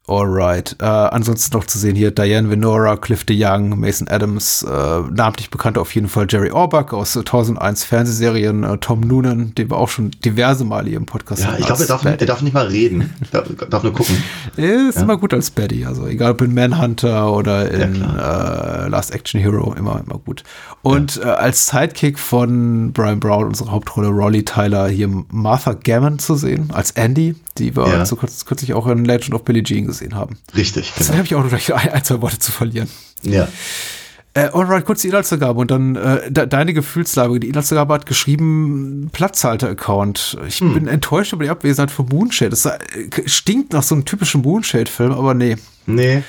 Alright. Äh, ansonsten noch zu sehen hier Diane Venora, Cliff DeYoung, Mason Adams, äh, namentlich bekannt auf jeden Fall Jerry Orbach aus 1001 Fernsehserien, äh, Tom Noonan, den wir auch schon diverse Male hier im Podcast Ja, ich glaube, er darf, er darf nicht mal reden. Er darf nur gucken. Er ist ja. immer gut als Betty, also egal ob in Manhunter oder in ja, äh, Last Action Hero, immer, immer gut. Und ja. äh, als Sidekick von Brian Brown, unsere Hauptrolle Rolly Tyler, hier Martha Gammon zu sehen, als Andy, die wir ja. so kurz, kürzlich auch in Legend of Billie Jean gesehen haben. Richtig. Genau. Dann habe ich auch noch gleich ein, ein, zwei Worte zu verlieren. Ja. Äh, alright, kurz die Inhaltsangabe und dann äh, de deine Gefühlslage. Die Inhaltsangabe hat geschrieben, Platzhalter-Account. Ich hm. bin enttäuscht über die Abwesenheit von Moonshade. Das äh, stinkt nach so einem typischen Moonshade-Film, aber nee. Nee.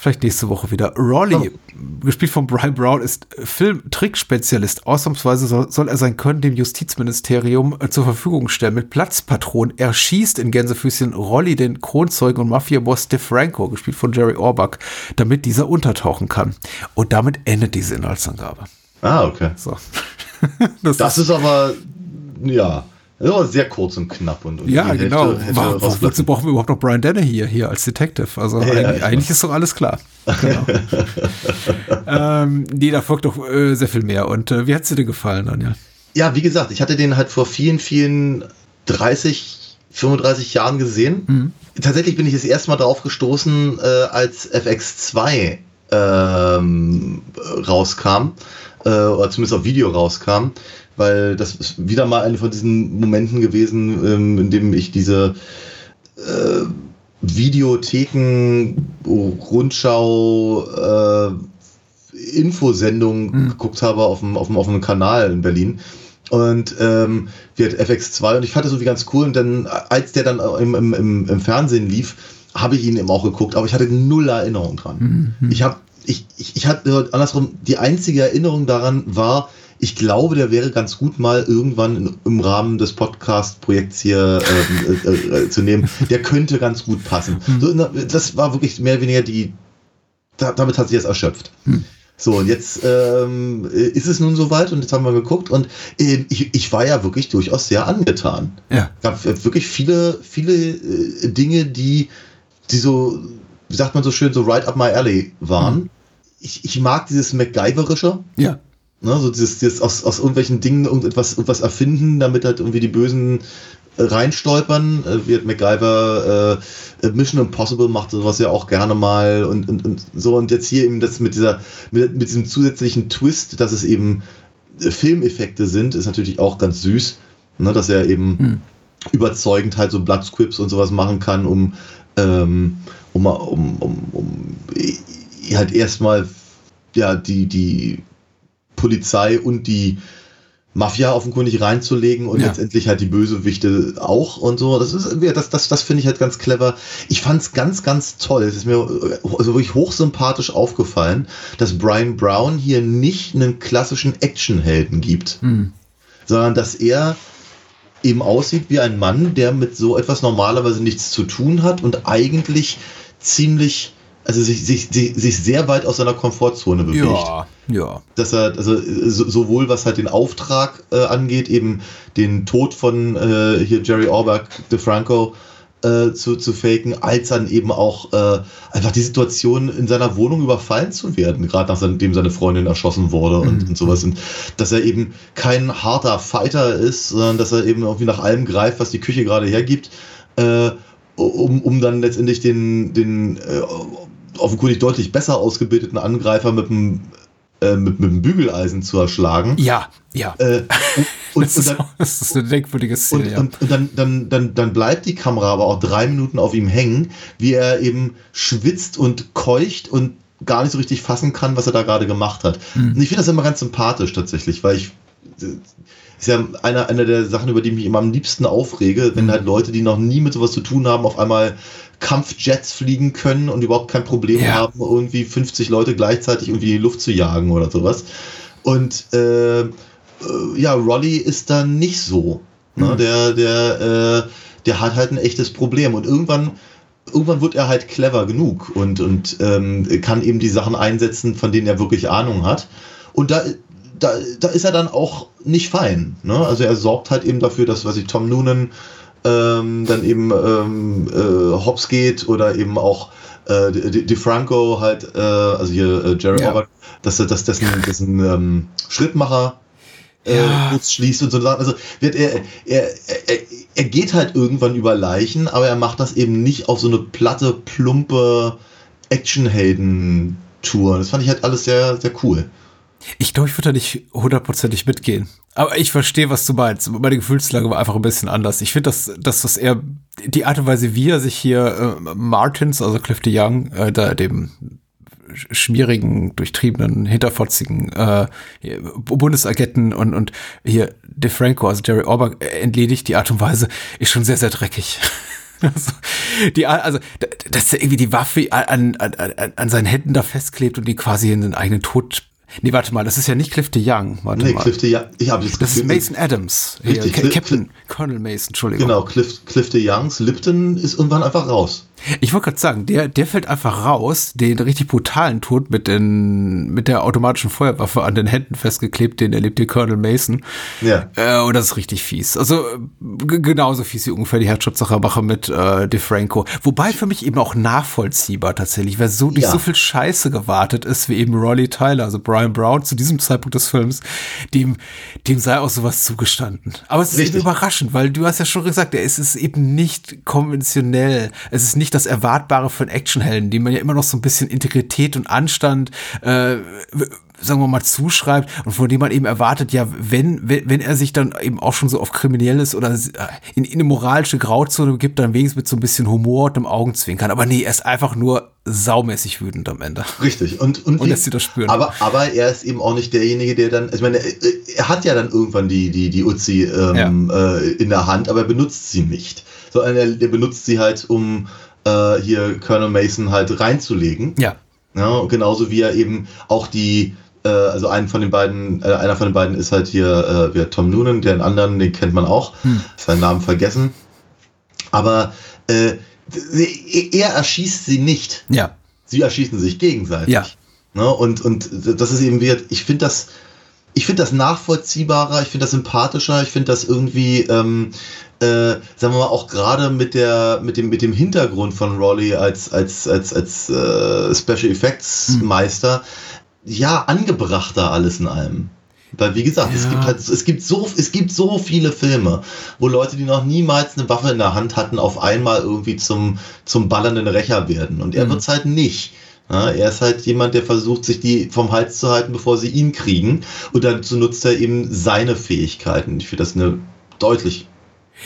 Vielleicht nächste Woche wieder. Raleigh, oh. gespielt von Brian Brown, ist Film-Trick-Spezialist. Ausnahmsweise soll, soll, er sein Können dem Justizministerium äh, zur Verfügung stellen mit Platzpatronen. Er schießt in Gänsefüßchen Rolli, den Kronzeugen und Mafia-Boss DeFranco, gespielt von Jerry Orbach, damit dieser untertauchen kann. Und damit endet diese Inhaltsangabe. Ah, okay. So. das, das ist, ist aber, ja. Ja, sehr kurz und knapp. Und, und ja, genau. Wozu brauchen wir überhaupt noch Brian Denner hier, hier als Detective? Also ja, eigentlich, eigentlich, ist doch alles klar. Genau. ähm, nee, da folgt doch äh, sehr viel mehr. Und äh, wie hat es dir denn gefallen, Daniel? Ja, wie gesagt, ich hatte den halt vor vielen, vielen 30, 35 Jahren gesehen. Mhm. Tatsächlich bin ich das erste Mal drauf gestoßen, äh, als FX2 ähm, rauskam, äh, oder zumindest auf Video rauskam weil das ist wieder mal eine von diesen Momenten gewesen, ähm, in dem ich diese äh, Videotheken, Rundschau, äh, Infosendung mhm. geguckt habe auf dem, auf, dem, auf dem Kanal in Berlin. Und ähm, wir FX2 und ich fand das irgendwie ganz cool. Und dann, als der dann im, im, im Fernsehen lief, habe ich ihn eben auch geguckt, aber ich hatte null Erinnerung dran. Mhm. Ich habe, ich, ich, ich hatte andersrum, die einzige Erinnerung daran war, ich glaube, der wäre ganz gut mal irgendwann im Rahmen des Podcast-Projekts hier äh, äh, äh, zu nehmen. Der könnte ganz gut passen. Hm. So, das war wirklich mehr oder weniger die, da, damit hat sich das erschöpft. Hm. So, und jetzt ähm, ist es nun soweit und jetzt haben wir geguckt und äh, ich, ich war ja wirklich durchaus sehr angetan. Ja. Es gab wirklich viele, viele äh, Dinge, die, die so, wie sagt man so schön, so right up my alley waren. Mhm. Ich, ich mag dieses MacGyverische. Ja. Ne, so dieses, dieses aus, aus irgendwelchen Dingen irgendetwas, irgendwas erfinden, damit halt irgendwie die Bösen äh, reinstolpern. Äh, wird MacGyver äh, äh, Mission Impossible macht sowas ja auch gerne mal und, und, und so. Und jetzt hier eben das mit dieser, mit, mit diesem zusätzlichen Twist, dass es eben Filmeffekte sind, ist natürlich auch ganz süß, ne, dass er eben hm. überzeugend halt so Bloodsquips und sowas machen kann, um, ähm, um, um, um, um halt erstmal ja, die, die Polizei und die Mafia offenkundig reinzulegen und ja. letztendlich halt die Bösewichte auch und so. Das ist das, das, das finde ich halt ganz clever. Ich fand es ganz, ganz toll. Es ist mir also wirklich hochsympathisch aufgefallen, dass Brian Brown hier nicht einen klassischen Actionhelden gibt, mhm. sondern dass er eben aussieht wie ein Mann, der mit so etwas normalerweise nichts zu tun hat und eigentlich ziemlich also sich, sich, sich, sich sehr weit aus seiner Komfortzone bewegt. Ja, ja. Dass er, also so, sowohl was halt den Auftrag äh, angeht, eben den Tod von äh, hier Jerry Orbach, DeFranco, äh, zu, zu faken, als dann eben auch äh, einfach die Situation in seiner Wohnung überfallen zu werden, gerade nachdem seine Freundin erschossen wurde und, mhm. und sowas. Und dass er eben kein harter Fighter ist, sondern dass er eben irgendwie nach allem greift, was die Küche gerade hergibt. Äh, um, um dann letztendlich den, den äh, offenkundig deutlich besser ausgebildeten Angreifer mit einem äh, mit, mit dem Bügeleisen zu erschlagen. Ja, ja. Äh, und, das, und dann, ist, das, ist, eine denkwürdige Szene. Und, ja. und, und, dann, dann, dann, dann bleibt die Kamera aber auch drei Minuten auf ihm hängen, wie er eben schwitzt und keucht und gar nicht so richtig fassen kann, was er da gerade gemacht hat. Mhm. Und ich finde das immer ganz sympathisch tatsächlich, weil ich ist ja einer, einer der Sachen, über die ich mich immer am liebsten aufrege, wenn mhm. halt Leute, die noch nie mit sowas zu tun haben, auf einmal Kampfjets fliegen können und überhaupt kein Problem ja. haben, irgendwie 50 Leute gleichzeitig irgendwie in die Luft zu jagen oder sowas. Und äh, äh, ja, Rolly ist dann nicht so. Ne? Mhm. Der, der, äh, der hat halt ein echtes Problem. Und irgendwann, irgendwann wird er halt clever genug und, und ähm, kann eben die Sachen einsetzen, von denen er wirklich Ahnung hat. Und da, da, da ist er dann auch nicht fein. Ne? Also er sorgt halt eben dafür, dass, was ich, Tom Noonan ähm, dann eben ähm, äh, hops geht oder eben auch äh, DeFranco halt, äh, also hier äh, Jerry ja. Orbach, dass er dass dessen, dessen ähm, Schrittmacher äh, ja. schließt und so Sachen. Also wird er, er, er, er geht halt irgendwann über Leichen, aber er macht das eben nicht auf so eine platte, plumpe Actionhelden-Tour. Das fand ich halt alles sehr, sehr cool. Ich glaube, ich würde da nicht hundertprozentig mitgehen. Aber ich verstehe, was du meinst. Meine Gefühlslage war einfach ein bisschen anders. Ich finde, dass das, was er, die Art und Weise, wie er sich hier äh, Martins, also Cliff de Young, äh, da dem schmierigen, durchtriebenen, hinterfotzigen äh, Bundesagenten und, und hier DeFranco, also Jerry Orbach, entledigt, die Art und Weise ist schon sehr, sehr dreckig. also, die, also, dass er irgendwie die Waffe an, an, an, an seinen Händen da festklebt und die quasi in den eigenen Tod Nee, warte mal, das ist ja nicht Cliff de Young. Warte nee, mal. Cliff de Young. Ich habe jetzt Das ist Mason Adams. Richtig, Hier, Captain Colonel Mason, Entschuldigung. Genau, Cliff, Cliff de Youngs Lipton ist irgendwann einfach raus. Ich wollte gerade sagen, der, der fällt einfach raus, den richtig brutalen Tod mit, den, mit der automatischen Feuerwaffe an den Händen festgeklebt, den erlebt hier Colonel Mason. Ja. Äh, und das ist richtig fies. Also genauso fies wie ungefähr die Herzschutzsachermache mit äh, DeFranco. Wobei für mich eben auch nachvollziehbar tatsächlich, weil so durch ja. so viel Scheiße gewartet ist, wie eben Rolly Tyler, also Brian Brown zu diesem Zeitpunkt des Films, dem, dem sei auch sowas zugestanden. Aber es ist richtig. eben überraschend, weil du hast ja schon gesagt, es ist eben nicht konventionell. Es ist nicht nicht das Erwartbare für einen Actionhelden, dem man ja immer noch so ein bisschen Integrität und Anstand äh, sagen wir mal, zuschreibt und von dem man eben erwartet, ja, wenn, wenn, wenn er sich dann eben auch schon so auf Kriminelles oder in, in eine moralische Grauzone gibt, dann wenigstens mit so ein bisschen Humor und einem Augenzwinkern. Aber nee, er ist einfach nur saumäßig wütend am Ende. Richtig. Und, und, und lässt sie das spüren. Aber, aber er ist eben auch nicht derjenige, der dann, ich meine, er hat ja dann irgendwann die, die, die Uzi ähm, ja. äh, in der Hand, aber er benutzt sie nicht. Sondern er, er benutzt sie halt, um äh, hier Colonel Mason halt reinzulegen. Ja. ja. Genauso wie er eben auch die, äh, also einen von den beiden, äh, einer von den beiden ist halt hier äh, Tom Noonan, den anderen, den kennt man auch, hm. seinen Namen vergessen. Aber äh, er erschießt sie nicht. Ja. Sie erschießen sich gegenseitig. Ja. Ne? Und, und das ist eben, ich finde das, ich finde das nachvollziehbarer, ich finde das sympathischer, ich finde das irgendwie, ähm, äh, sagen wir mal, auch gerade mit der, mit dem, mit dem Hintergrund von Rolly als, als, als, als äh, Special Effects hm. Meister, ja, angebrachter alles in allem. Weil, wie gesagt, ja. es gibt halt, es gibt so, es gibt so viele Filme, wo Leute, die noch niemals eine Waffe in der Hand hatten, auf einmal irgendwie zum, zum ballernden Rächer werden. Und er mhm. wird's halt nicht. Ja, er ist halt jemand, der versucht, sich die vom Hals zu halten, bevor sie ihn kriegen. Und dazu nutzt er eben seine Fähigkeiten. Ich finde das eine deutlich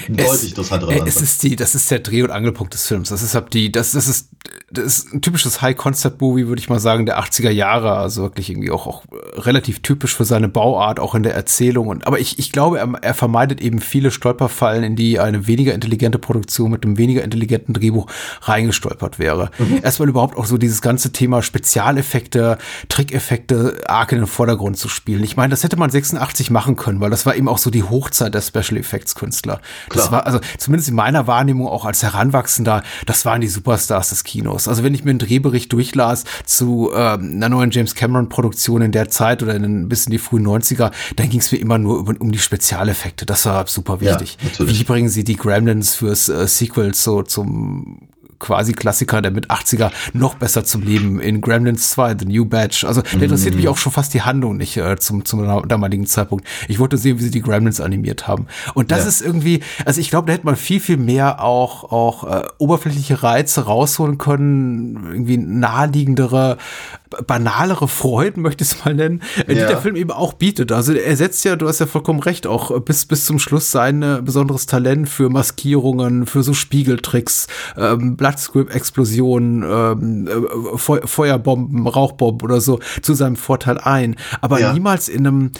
deutlich interessantere äh, es ist die, das ist der Dreh- und Angelpunkt des Films. Das ist halt die, das, das ist, das ist ein typisches High-Concept-Movie, würde ich mal sagen, der 80er Jahre. Also wirklich irgendwie auch, auch relativ typisch für seine Bauart, auch in der Erzählung. Und, aber ich, ich glaube, er, er vermeidet eben viele Stolperfallen, in die eine weniger intelligente Produktion mit einem weniger intelligenten Drehbuch reingestolpert wäre. Mhm. Erstmal überhaupt auch so dieses ganze Thema Spezialeffekte, Trickeffekte arg in den Vordergrund zu spielen. Ich meine, das hätte man 86 machen können, weil das war eben auch so die Hochzeit der Special Effects Künstler. Das war, also zumindest in meiner Wahrnehmung auch als Heranwachsender, das waren die Superstars des Kinos. Also wenn ich mir einen Drehbericht durchlas zu ähm, einer neuen James Cameron-Produktion in der Zeit oder in, bis in die frühen 90er, dann ging es mir immer nur um, um die Spezialeffekte. Das war super wichtig. Ja, Wie bringen sie die Gremlins fürs äh, Sequel so zum quasi Klassiker der mit 80er noch besser zum Leben in Gremlins 2, The New Batch. Also der interessiert mm. mich auch schon fast die Handlung nicht äh, zum, zum damaligen Zeitpunkt. Ich wollte sehen, wie sie die Gremlins animiert haben. Und das ja. ist irgendwie, also ich glaube, da hätte man viel, viel mehr auch, auch äh, oberflächliche Reize rausholen können, irgendwie naheliegendere banalere Freuden, möchte ich es mal nennen, die der Film eben auch bietet. Also er setzt ja, du hast ja vollkommen recht, auch bis, bis zum Schluss sein äh, besonderes Talent für Maskierungen, für so Spiegeltricks, ähm, Bloodscript-Explosionen, ähm, äh, Feuerbomben, Rauchbomben oder so zu seinem Vorteil ein. Aber ja. niemals in einem,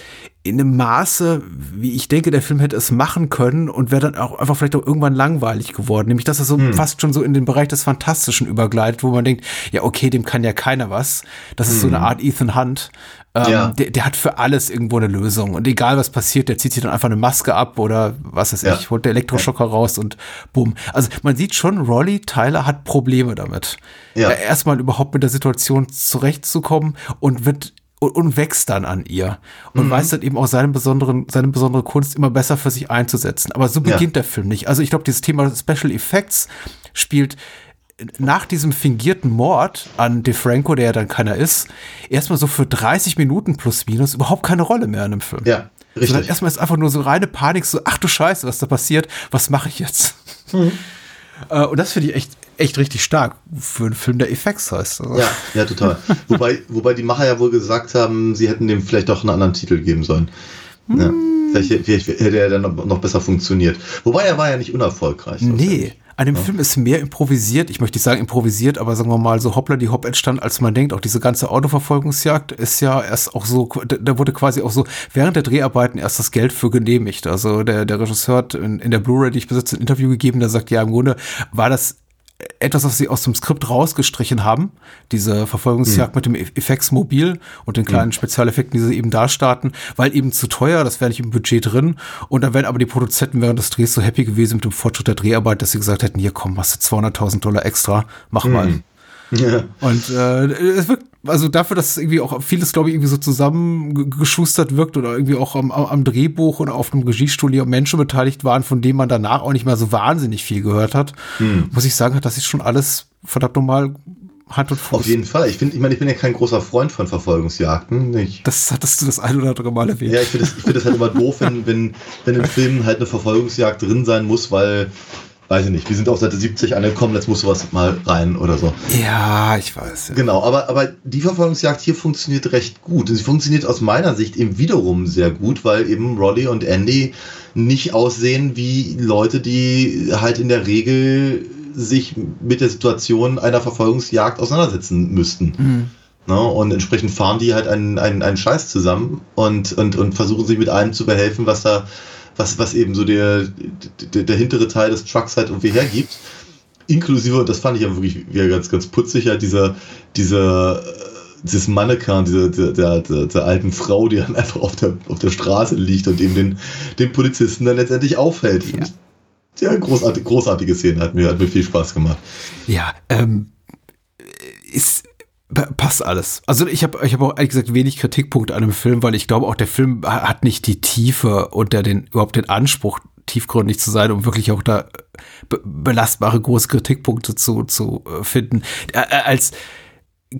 in einem Maße, wie ich denke, der Film hätte es machen können und wäre dann auch einfach vielleicht auch irgendwann langweilig geworden. Nämlich, dass er so hm. fast schon so in den Bereich des Fantastischen übergleitet, wo man denkt, ja, okay, dem kann ja keiner was. Das hm. ist so eine hm. Art Ethan Hunt. Ähm, ja. der, der hat für alles irgendwo eine Lösung. Und egal was passiert, der zieht sich dann einfach eine Maske ab oder was weiß ja. ich, holt der Elektroschocker ja. raus und bumm. Also man sieht schon, Rolly Tyler hat Probleme damit. Ja. Erstmal überhaupt mit der Situation zurechtzukommen und wird und, und wächst dann an ihr und mhm. weiß dann eben auch seine besonderen, seine besondere Kunst immer besser für sich einzusetzen. Aber so beginnt ja. der Film nicht. Also ich glaube, dieses Thema Special Effects spielt nach diesem fingierten Mord an DeFranco, der ja dann keiner ist, erstmal so für 30 Minuten plus minus überhaupt keine Rolle mehr in dem Film. Ja, richtig. Sondern erstmal ist einfach nur so reine Panik, so, ach du Scheiße, was da passiert, was mache ich jetzt? Mhm. Äh, und das finde ich echt, echt richtig stark für einen Film, der Effects heißt. Also. Ja, ja, total. wobei, wobei die Macher ja wohl gesagt haben, sie hätten dem vielleicht doch einen anderen Titel geben sollen. Ja. Hm. Vielleicht, vielleicht, hätte er dann noch besser funktioniert. Wobei er war ja nicht unerfolgreich. Nee. An dem ja. Film ist mehr improvisiert, ich möchte nicht sagen improvisiert, aber sagen wir mal so hoppla die Hopp entstand, als man denkt. Auch diese ganze Autoverfolgungsjagd ist ja erst auch so, da wurde quasi auch so während der Dreharbeiten erst das Geld für genehmigt. Also der, der Regisseur hat in, in der Blu-ray, die ich besitze, ein Interview gegeben, der sagt, ja, im Grunde war das etwas, was sie aus dem Skript rausgestrichen haben. Diese Verfolgungsjagd mhm. mit dem Effektsmobil und den kleinen mhm. Spezialeffekten, die sie eben da starten, weil eben zu teuer, das wäre nicht im Budget drin. Und dann wären aber die Produzenten während des Drehs so happy gewesen mit dem Fortschritt der Dreharbeit, dass sie gesagt hätten, hier komm, hast du 200.000 Dollar extra, mach mal. Mhm. Ja. Und äh, es wirkt, also dafür, dass irgendwie auch vieles, glaube ich, irgendwie so zusammengeschustert wirkt oder irgendwie auch am, am Drehbuch oder auf einem Regiestuhl hier Menschen beteiligt waren, von denen man danach auch nicht mehr so wahnsinnig viel gehört hat, hm. muss ich sagen, hat das ist schon alles verdammt normal Hand und Fuß. Auf jeden Fall. Ich finde, ich meine, ich bin ja kein großer Freund von Verfolgungsjagden. Ich, das hattest du das ein oder andere Mal erwähnt. Ja, ich finde das, find das halt immer doof, wenn, wenn, wenn in Filmen halt eine Verfolgungsjagd drin sein muss, weil weiß ich nicht, wir sind auf Seite 70 angekommen, jetzt muss sowas mal rein oder so. Ja, ich weiß. Ja. Genau, aber, aber die Verfolgungsjagd hier funktioniert recht gut. Und sie funktioniert aus meiner Sicht eben wiederum sehr gut, weil eben Rolly und Andy nicht aussehen wie Leute, die halt in der Regel sich mit der Situation einer Verfolgungsjagd auseinandersetzen müssten. Mhm. Ne? Und entsprechend fahren die halt einen, einen, einen Scheiß zusammen und, und, und versuchen sich mit allem zu behelfen, was da was, was eben so der, der, der hintere Teil des Trucks halt irgendwie hergibt. Inklusive, und das fand ich ja wirklich wieder ganz, ganz putzig, halt dieser, dieser, dieses Mannequin, dieser, der, der, der, der alten Frau, die dann einfach auf der, auf der Straße liegt und eben den, den Polizisten dann letztendlich aufhält. Ja, ja großartig, großartige Szene, hat mir, hat mir viel Spaß gemacht. Ja, ähm, ist, passt alles. Also ich habe ich hab auch ehrlich gesagt wenig Kritikpunkte an dem Film, weil ich glaube auch der Film hat nicht die Tiefe und der den überhaupt den Anspruch tiefgründig zu sein, um wirklich auch da be belastbare große Kritikpunkte zu zu äh, finden. Äh, als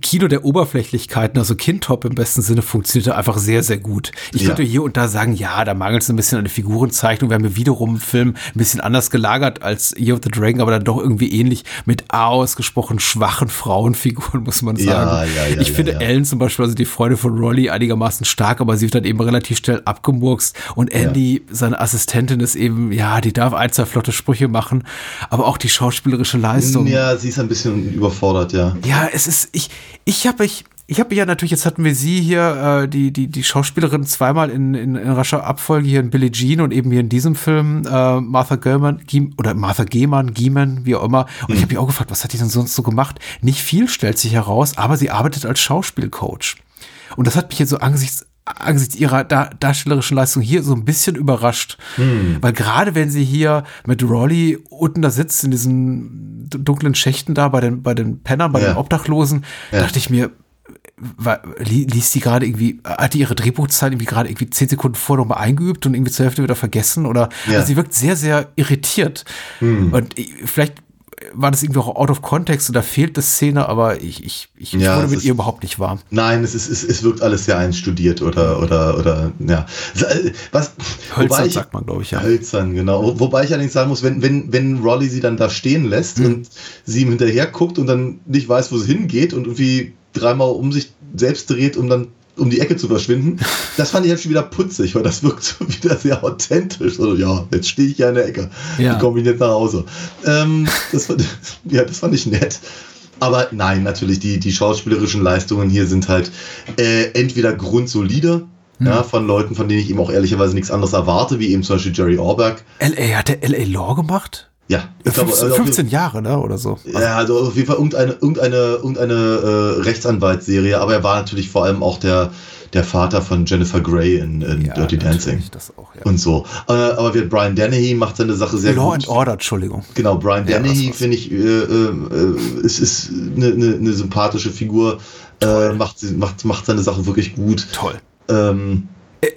Kino der Oberflächlichkeiten, also Kindtop im besten Sinne, funktionierte einfach sehr, sehr gut. Ich ja. würde hier und da sagen, ja, da mangelt es ein bisschen an der Figurenzeichnung. Wir haben ja wiederum einen Film ein bisschen anders gelagert als Year of the Dragon, aber dann doch irgendwie ähnlich mit ausgesprochen schwachen Frauenfiguren, muss man sagen. Ja, ja, ja, ich finde Ellen zum Beispiel, also die Freundin von Rolly, einigermaßen stark, aber sie wird dann eben relativ schnell abgemurkst. Und Andy, seine Assistentin, ist eben, ja, die darf ein, zwei flotte Sprüche machen, aber auch die schauspielerische Leistung. Ja, sie ist ein bisschen überfordert, ja. Ja, es ist, ich, ich habe mich, ich habe ja natürlich, jetzt hatten wir sie hier, äh, die, die, die Schauspielerin zweimal in, in, in rascher Abfolge hier in Billie Jean und eben hier in diesem Film äh, Martha Gehman, oder Martha Gehmann, Giemann, wie auch immer. Und mhm. ich habe mich auch gefragt, was hat die denn sonst so gemacht? Nicht viel stellt sich heraus, aber sie arbeitet als Schauspielcoach. Und das hat mich jetzt so angesichts angesichts ihrer da darstellerischen Leistung hier so ein bisschen überrascht. Hm. Weil gerade wenn sie hier mit Rolly unten da sitzt, in diesen dunklen Schächten da bei den, bei den Pennern, bei ja. den Obdachlosen, ja. dachte ich mir, war, liest die gerade irgendwie, hat die ihre Drehbuchzeit irgendwie gerade irgendwie zehn Sekunden vor nochmal eingeübt und irgendwie zur Hälfte wieder vergessen oder ja. also sie wirkt sehr, sehr irritiert. Hm. Und vielleicht war das irgendwie auch out of context oder fehlt das Szene, aber ich, ich, ich, ja, wurde mit ihr überhaupt nicht warm. Nein, es, ist, es, es wirkt alles sehr einstudiert oder, oder, oder, ja. Was, Hölzern ich, sagt man, glaube ich, ja. Hölzern, genau. Wobei ich allerdings sagen muss, wenn, wenn, wenn Rolly sie dann da stehen lässt hm. und sie ihm hinterher guckt und dann nicht weiß, wo sie hingeht und irgendwie dreimal um sich selbst dreht, um dann um die Ecke zu verschwinden. Das fand ich jetzt schon wieder putzig, weil das wirkt so wieder sehr authentisch. Also, ja, jetzt stehe ich ja in der Ecke. Ja. Wie komme ich jetzt nach Hause? Ähm, das, fand, ja, das fand ich nett. Aber nein, natürlich, die, die schauspielerischen Leistungen hier sind halt äh, entweder grundsolide, hm. ja, von Leuten, von denen ich eben auch ehrlicherweise nichts anderes erwerte, wie eben zum Beispiel Jerry Orbach. L.A. hat der L.A. Law gemacht? Ja, ich 15, glaube, 15 Jahre, ne, oder so. Ja, also auf jeden Fall irgendeine, irgendeine, irgendeine äh, Rechtsanwaltsserie, aber er war natürlich vor allem auch der, der Vater von Jennifer Grey in, in ja, Dirty Dancing. Das auch, ja. Und so. Äh, aber wie Brian Dennehy macht seine Sache sehr Law gut. and Order, Entschuldigung. Genau, Brian ja, Dennehy finde ich, äh, äh, ist, ist eine, eine, eine sympathische Figur, äh, macht, macht, macht seine Sache wirklich gut. Toll. Ähm, äh,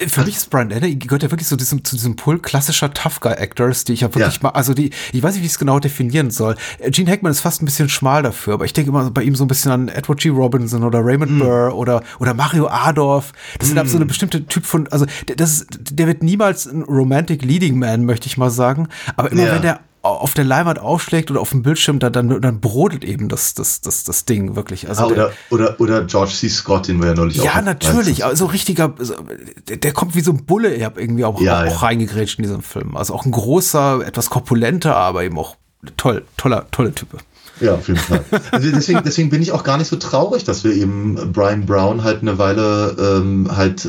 für mich ist Brian Denner gehört ja wirklich so diesem, zu diesem Pool klassischer Tough Guy Actors, die ich ja wirklich ja. mal, also die, ich weiß nicht, wie ich es genau definieren soll. Äh, Gene Hackman ist fast ein bisschen schmal dafür, aber ich denke immer bei ihm so ein bisschen an Edward G. Robinson oder Raymond mm. Burr oder, oder Mario Adorf. Das mm. sind so eine bestimmte Typ von, also das ist, der wird niemals ein Romantic Leading Man, möchte ich mal sagen. Aber immer ja. wenn der auf der Leinwand aufschlägt oder auf dem Bildschirm, dann, dann, dann brodelt eben das, das, das, das Ding wirklich. Also ah, oder, der, oder, oder George C. Scott, den wir ja neulich Ja, auch natürlich. Also richtiger, der, der, kommt wie so ein Bulle er hat irgendwie auch, ja, auch ja. reingegrätscht in diesem Film. Also auch ein großer, etwas korpulenter, aber eben auch toll, toller, tolle Type. Ja, auf jeden Fall. Also deswegen, deswegen bin ich auch gar nicht so traurig, dass wir eben Brian Brown halt eine Weile ähm, halt, äh,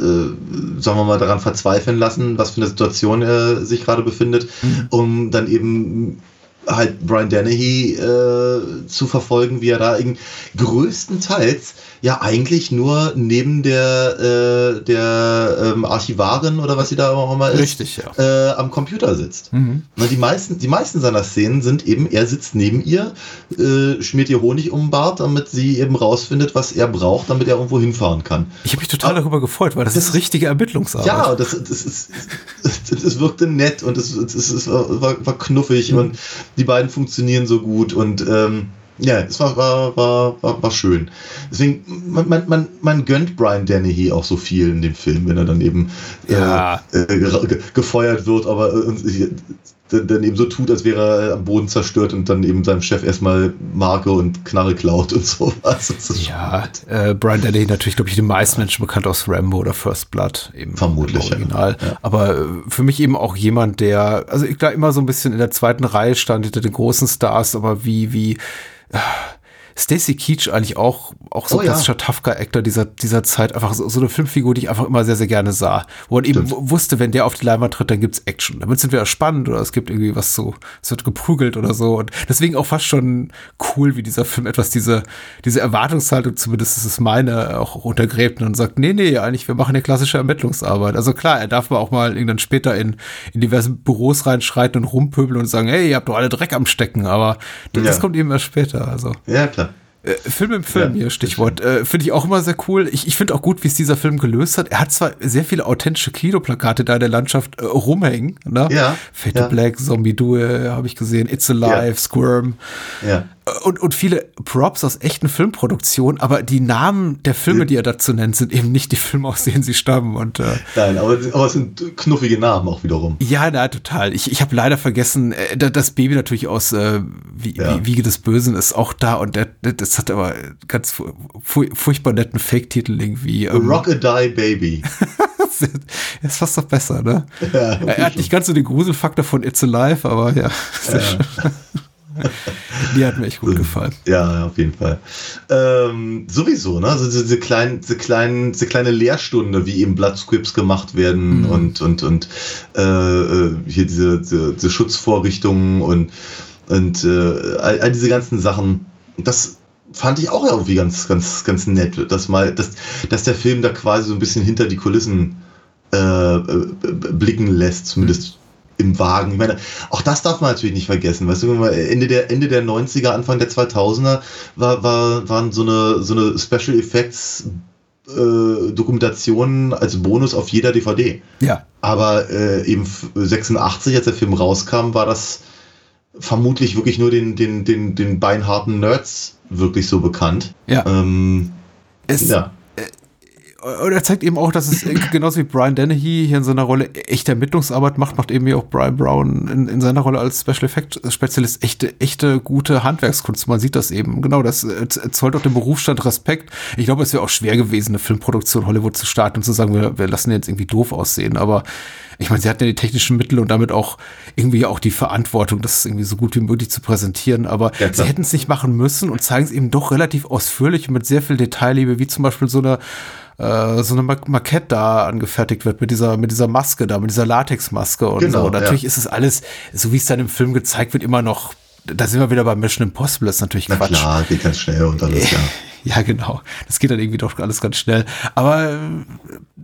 sagen wir mal, daran verzweifeln lassen, was für eine Situation er sich gerade befindet, mhm. um dann eben halt Brian Dennehy äh, zu verfolgen, wie er da größtenteils ja eigentlich nur neben der, äh, der ähm, Archivarin oder was sie da auch immer ist, Richtig, ja. äh, am Computer sitzt. Mhm. Na, die, meisten, die meisten seiner Szenen sind eben, er sitzt neben ihr, äh, schmiert ihr Honig um den Bart, damit sie eben rausfindet, was er braucht, damit er irgendwo hinfahren kann. Ich habe mich total Aber, darüber gefreut, weil das, das ist richtige Ermittlungsarbeit. Ja, das, das, ist, das wirkte nett und es, es war, war knuffig mhm. und die beiden funktionieren so gut und ähm, ja, es war, war, war, war, war schön. Deswegen, man, man, man, man gönnt Brian Dennehy auch so viel in dem Film, wenn er dann eben äh, ja. äh, gefeuert wird, aber äh, dann eben so tut, als wäre er am Boden zerstört und dann eben seinem Chef erstmal Marke und Knarre klaut und sowas. Ja, äh, Brian Dennehy natürlich, glaube ich, den meisten Menschen bekannt aus Rambo oder First Blood. Eben Vermutlich. Original. Ja. Aber äh, für mich eben auch jemand, der, also ich da immer so ein bisschen in der zweiten Reihe stand hinter den großen Stars, aber wie, wie, Stacy Keach eigentlich auch, auch so oh, klassischer ja. Tough Actor dieser, dieser Zeit. Einfach so, so eine Filmfigur, die ich einfach immer sehr, sehr gerne sah. Wo man Stimmt. eben wusste, wenn der auf die Leinwand tritt, dann gibt's Action. Damit sind wir spannend oder es gibt irgendwie was so, es wird geprügelt oder so. Und deswegen auch fast schon cool, wie dieser Film etwas diese, diese Erwartungshaltung, zumindest ist es meine, auch untergräbt und sagt, nee, nee, eigentlich, wir machen eine klassische Ermittlungsarbeit. Also klar, er darf mal auch mal irgendwann später in, in diverse Büros reinschreiten und rumpöbeln und sagen, hey, ihr habt doch alle Dreck am Stecken, aber das, ja. das kommt eben erst später. Also. Ja, klar. Äh, Film im Film ja, hier, Stichwort. Äh, finde ich auch immer sehr cool. Ich, ich finde auch gut, wie es dieser Film gelöst hat. Er hat zwar sehr viele authentische Kinoplakate da in der Landschaft äh, rumhängen. Ne? Ja. Fate ja. Black, Zombie Duel habe ich gesehen, It's Alive, ja. Squirm. Ja. Und, und viele Props aus echten Filmproduktionen, aber die Namen der Filme, die er dazu nennt, sind eben nicht die Filme, aus denen sie stammen. Und, äh, Nein, aber, aber es sind knuffige Namen auch wiederum. Ja, na, total. Ich, ich habe leider vergessen, äh, das Baby natürlich aus äh, wie, ja. Wiege des Bösen ist auch da und der, das hat aber ganz fu furchtbar netten Fake-Titel irgendwie. Ähm, Rock a Die Baby. ist fast doch besser, ne? Ja, er hat nicht ganz so den Gruselfaktor von It's Alive, aber ja. ja. Die hat mir echt gut gefallen. Ja, auf jeden Fall. Ähm, sowieso, ne? Also diese, kleinen, diese, kleinen, diese kleine Lehrstunde, wie eben Bloodscripts gemacht werden mhm. und, und, und äh, äh, hier diese, diese, diese, Schutzvorrichtungen und, und äh, all, all, diese ganzen Sachen. Das fand ich auch irgendwie ganz, ganz, ganz nett, dass mal, dass, dass der Film da quasi so ein bisschen hinter die Kulissen äh, äh blicken lässt, zumindest im Wagen. Ich meine, auch das darf man natürlich nicht vergessen. Weißt du, Ende der, Ende der 90er, Anfang der 2000er war, war, waren so eine, so eine Special Effects äh, Dokumentationen als Bonus auf jeder DVD. Ja. Aber äh, eben 86, als der Film rauskam, war das vermutlich wirklich nur den, den, den, den beinharten Nerds wirklich so bekannt. Ja. Ähm, es, ja und er zeigt eben auch, dass es genauso wie Brian Dennehy hier in seiner Rolle echte Ermittlungsarbeit macht, macht eben auch Brian Brown in, in seiner Rolle als Special Effect Spezialist echte, echte gute Handwerkskunst. Man sieht das eben. Genau, das zollt auch dem Berufsstand Respekt. Ich glaube, es wäre auch schwer gewesen, eine Filmproduktion Hollywood zu starten und zu sagen, wir, wir lassen jetzt irgendwie doof aussehen. Aber ich meine, sie hatten ja die technischen Mittel und damit auch irgendwie auch die Verantwortung, das irgendwie so gut wie möglich zu präsentieren. Aber ja, sie hätten es nicht machen müssen und zeigen es eben doch relativ ausführlich und mit sehr viel Detailliebe, wie zum Beispiel so eine äh, so eine Markette da angefertigt wird mit dieser, mit dieser Maske da, mit dieser Latexmaske und genau, so. Natürlich ja. ist es alles, so wie es dann im Film gezeigt wird, immer noch da sind wir wieder bei Mission Impossible, das ist natürlich Na Quatsch. klar, geht ganz schnell und alles, ja. Ja, genau. Das geht dann irgendwie doch alles ganz schnell. Aber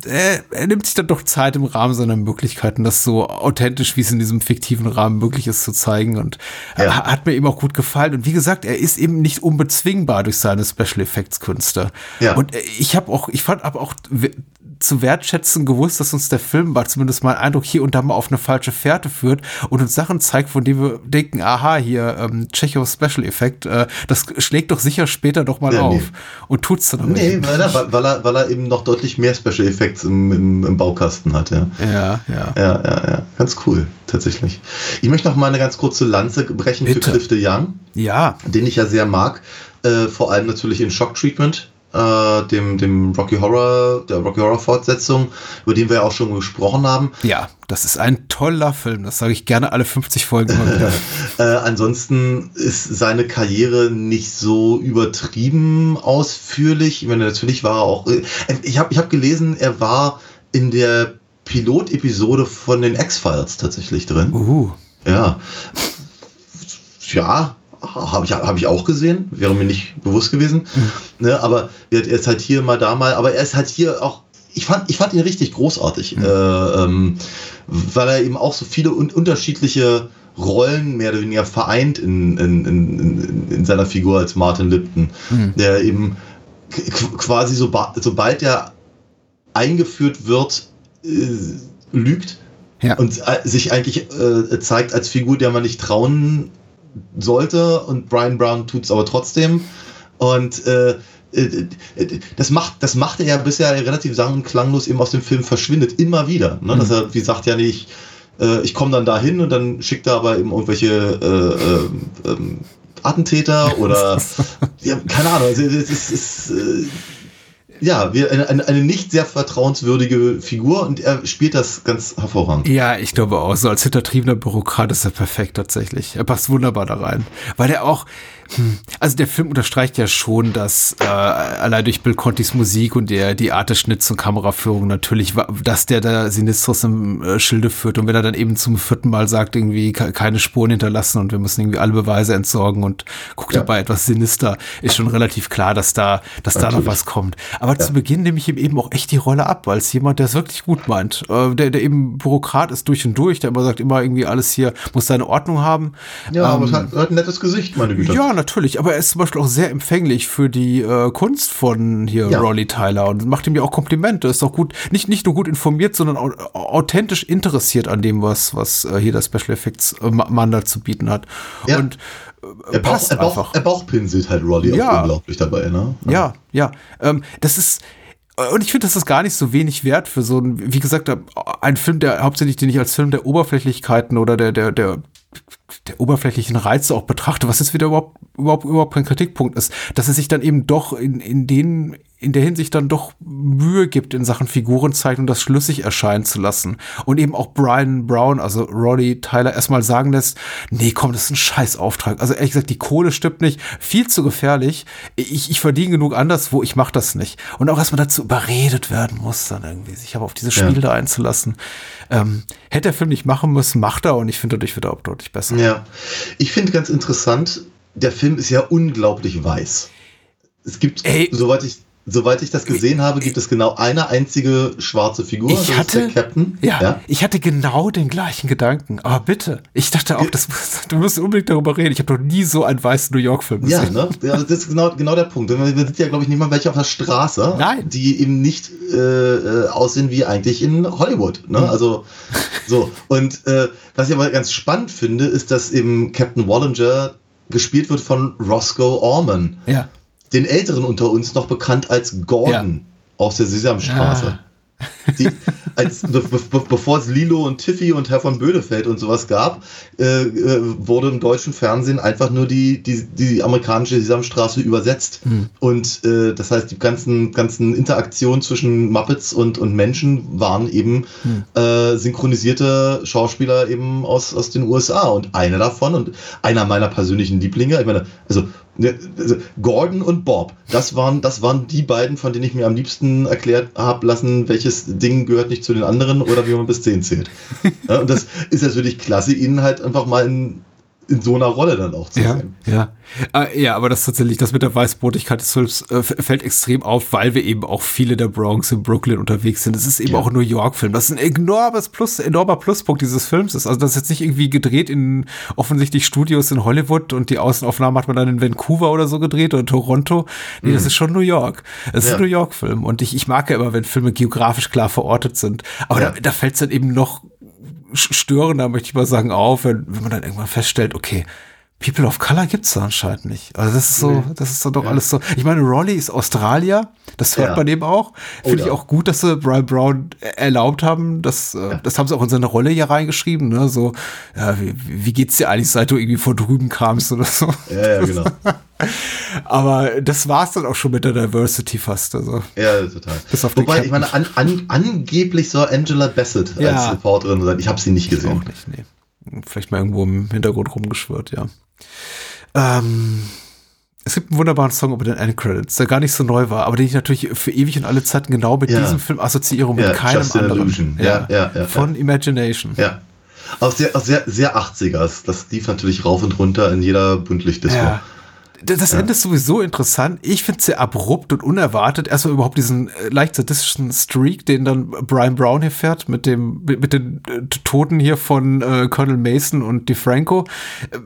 äh, er nimmt sich dann doch Zeit im Rahmen seiner Möglichkeiten, das so authentisch, wie es in diesem fiktiven Rahmen möglich ist, zu zeigen. Und ja. hat mir eben auch gut gefallen. Und wie gesagt, er ist eben nicht unbezwingbar durch seine Special Effects Künste. Ja. Und ich habe auch, ich fand aber auch zu wertschätzen gewusst, dass uns der Film war zumindest mal Eindruck hier und da mal auf eine falsche Fährte führt und uns Sachen zeigt, von denen wir denken, aha, hier ähm, Tschechow Special Effekt, äh, das schlägt doch sicher später doch mal ja, auf nee. und tut's dann aber Nee, weil er, weil, er, weil er eben noch deutlich mehr Special Effects im, im, im Baukasten hat, ja. Ja, ja. Ja, ja, ja. Ganz cool, tatsächlich. Ich möchte noch mal eine ganz kurze Lanze brechen Bitte. für Cliff de Young. Ja. Den ich ja sehr mag. Äh, vor allem natürlich in Shock Treatment äh, dem, dem Rocky Horror, der Rocky Horror Fortsetzung, über den wir ja auch schon gesprochen haben. Ja, das ist ein toller Film, das sage ich gerne alle 50 Folgen wieder. äh, ansonsten ist seine Karriere nicht so übertrieben ausführlich. Ich meine, natürlich war er auch, äh, ich habe ich hab gelesen, er war in der Pilotepisode von den X-Files tatsächlich drin. Uh. Ja. Ja, habe ich, hab ich auch gesehen, wäre mir nicht bewusst gewesen. Mhm. Ne, aber er ist halt hier mal da mal, aber er ist halt hier auch, ich fand, ich fand ihn richtig großartig, mhm. äh, ähm, weil er eben auch so viele un unterschiedliche Rollen mehr oder weniger vereint in, in, in, in seiner Figur als Martin Lipton, mhm. der eben quasi so, sobald er eingeführt wird, äh, lügt ja. und äh, sich eigentlich äh, zeigt als Figur, der man nicht trauen sollte und Brian Brown tut es aber trotzdem. Und äh, äh, das macht, das macht er ja bisher relativ sang- und klanglos eben aus dem Film verschwindet, immer wieder. Ne? Mhm. Dass er, wie sagt ja nicht, äh, ich komme dann da hin und dann schickt er aber eben irgendwelche äh, äh, ähm, Attentäter oder ja, keine Ahnung. Also, es ist, ist äh, ja, eine, eine, eine nicht sehr vertrauenswürdige Figur und er spielt das ganz hervorragend. Ja, ich glaube auch. So als hintertriebener Bürokrat ist er perfekt tatsächlich. Er passt wunderbar da rein. Weil er auch, hm. Also der Film unterstreicht ja schon, dass äh, allein durch Bill Contis Musik und der die Art des Schnitts und Kameraführung natürlich, dass der da Sinistros im äh, Schilde führt und wenn er dann eben zum vierten Mal sagt, irgendwie keine Spuren hinterlassen und wir müssen irgendwie alle Beweise entsorgen und guckt ja. dabei etwas sinister, ist schon relativ klar, dass da, dass da noch was kommt. Aber ja. zu Beginn nehme ich ihm eben auch echt die Rolle ab, weil es jemand, der es wirklich gut meint, äh, der, der eben Bürokrat ist durch und durch, der immer sagt, immer irgendwie alles hier muss seine Ordnung haben. Ja, ähm, aber es hat, hat ein nettes Gesicht, meine Güte. Ja, natürlich, aber er ist zum Beispiel auch sehr empfänglich für die äh, Kunst von hier ja. Rolly Tyler und macht ihm ja auch Komplimente. Ist auch gut, nicht, nicht nur gut informiert, sondern authentisch interessiert an dem, was, was äh, hier der Special Effects äh, Mann da zu bieten hat. Ja. Und äh, er, passt er, bauch, er bauchpinselt halt Rolly ja. auch unglaublich dabei, ne? Ja, ja. Ähm, das ist, und ich finde, das ist gar nicht so wenig wert für so ein, wie gesagt, ein Film, der hauptsächlich den ich als Film der Oberflächlichkeiten oder der, der, der der oberflächlichen Reize auch betrachte, was jetzt wieder überhaupt, überhaupt, überhaupt kein Kritikpunkt ist, dass er sich dann eben doch in, in den, in der Hinsicht dann doch Mühe gibt in Sachen Figurenzeichnung, das schlüssig erscheinen zu lassen. Und eben auch Brian Brown, also Roddy Tyler, erstmal sagen lässt, nee, komm, das ist ein Scheißauftrag. Also ehrlich gesagt, die Kohle stimmt nicht, viel zu gefährlich. Ich, ich verdiene genug anderswo, ich mach das nicht. Und auch erstmal dazu überredet werden muss, dann irgendwie sich aber auf dieses Spiel ja. da einzulassen. Ähm, hätte der Film nicht machen müssen, macht er und ich finde, dadurch wird er auch deutlich besser. Ja, ich finde ganz interessant, der Film ist ja unglaublich weiß. Es gibt, Ey, soweit ich Soweit ich das gesehen habe, gibt es genau eine einzige schwarze Figur. Ich hatte, Captain. Ja, ja, ich hatte genau den gleichen Gedanken. Aber bitte, ich dachte auch, das, du musst unbedingt darüber reden. Ich habe noch nie so einen weißen New York-Film gesehen. Ja, ne? das ist genau, genau der Punkt. Wir sind ja, glaube ich, nicht mal welche auf der Straße, Nein. die eben nicht äh, äh, aussehen wie eigentlich in Hollywood. Ne? Mhm. Also so. Und äh, was ich aber ganz spannend finde, ist, dass eben Captain Wallinger gespielt wird von Roscoe Orman. Ja den Älteren unter uns noch bekannt als Gordon ja. aus der Sesamstraße. Ah. Die, als, be, be, bevor es Lilo und Tiffy und Herr von Bödefeld und sowas gab, äh, äh, wurde im deutschen Fernsehen einfach nur die, die, die amerikanische Sesamstraße übersetzt. Hm. Und äh, das heißt, die ganzen, ganzen Interaktionen zwischen Muppets und, und Menschen waren eben hm. äh, synchronisierte Schauspieler eben aus, aus den USA. Und einer davon und einer meiner persönlichen Lieblinge, ich meine, also Gordon und Bob, das waren, das waren die beiden, von denen ich mir am liebsten erklärt habe lassen, welches Ding gehört nicht zu den anderen oder wie man bis 10 zählt. Ja, und das ist natürlich klasse, ihnen halt einfach mal in in so einer Rolle dann auch zu ja, sein. Ja, äh, ja, aber das tatsächlich, das mit der Weißbrotigkeit des Films äh, fällt extrem auf, weil wir eben auch viele der Bronx in Brooklyn unterwegs sind. Es ist eben ja. auch ein New York-Film. Das ist ein enormes Plus, enormer Pluspunkt dieses Films ist. Also das ist jetzt nicht irgendwie gedreht in offensichtlich Studios in Hollywood und die Außenaufnahmen hat man dann in Vancouver oder so gedreht oder Toronto. Nee, mhm. das ist schon New York. Es ja. ist ein New York-Film. Und ich, ich mag ja immer, wenn Filme geografisch klar verortet sind. Aber ja. da, da fällt es dann eben noch störender, möchte ich mal sagen, auf, wenn, wenn man dann irgendwann feststellt, okay, People of Color gibt's da anscheinend nicht. Also das ist so, das ist so doch ja. alles so. Ich meine, Rolly ist Australier, das hört ja. man eben auch. Finde ich auch gut, dass sie Brian Brown erlaubt haben. Das, äh, ja. das haben sie auch in seine Rolle hier reingeschrieben. Ne? So, ja, wie, wie geht's dir eigentlich, seit du irgendwie vor drüben kamst oder so? Ja, ja, genau. Aber das war's dann auch schon mit der Diversity fast. Also, ja, total. Wobei, ich meine, an, an, angeblich soll Angela Bassett als Reporterin sein. Ich habe sie nicht gesehen. Auch nicht, nee vielleicht mal irgendwo im Hintergrund rumgeschwört, ja. Ähm, es gibt einen wunderbaren Song über den Endcredits, der gar nicht so neu war, aber den ich natürlich für ewig und alle Zeiten genau mit ja. diesem Film assoziiere und mit ja, keinem Just anderen. Ja, ja, ja, Von Imagination. Ja. Auch sehr, auch sehr, sehr 80er. Das lief natürlich rauf und runter in jeder Bündlichtdisco. Ja. Das. Ende ist sowieso interessant. Ich finde es sehr abrupt und unerwartet. Erstmal überhaupt diesen äh, leicht sadistischen Streak, den dann Brian Brown hier fährt, mit dem, mit, den äh, Toten hier von äh, Colonel Mason und DeFranco. Äh,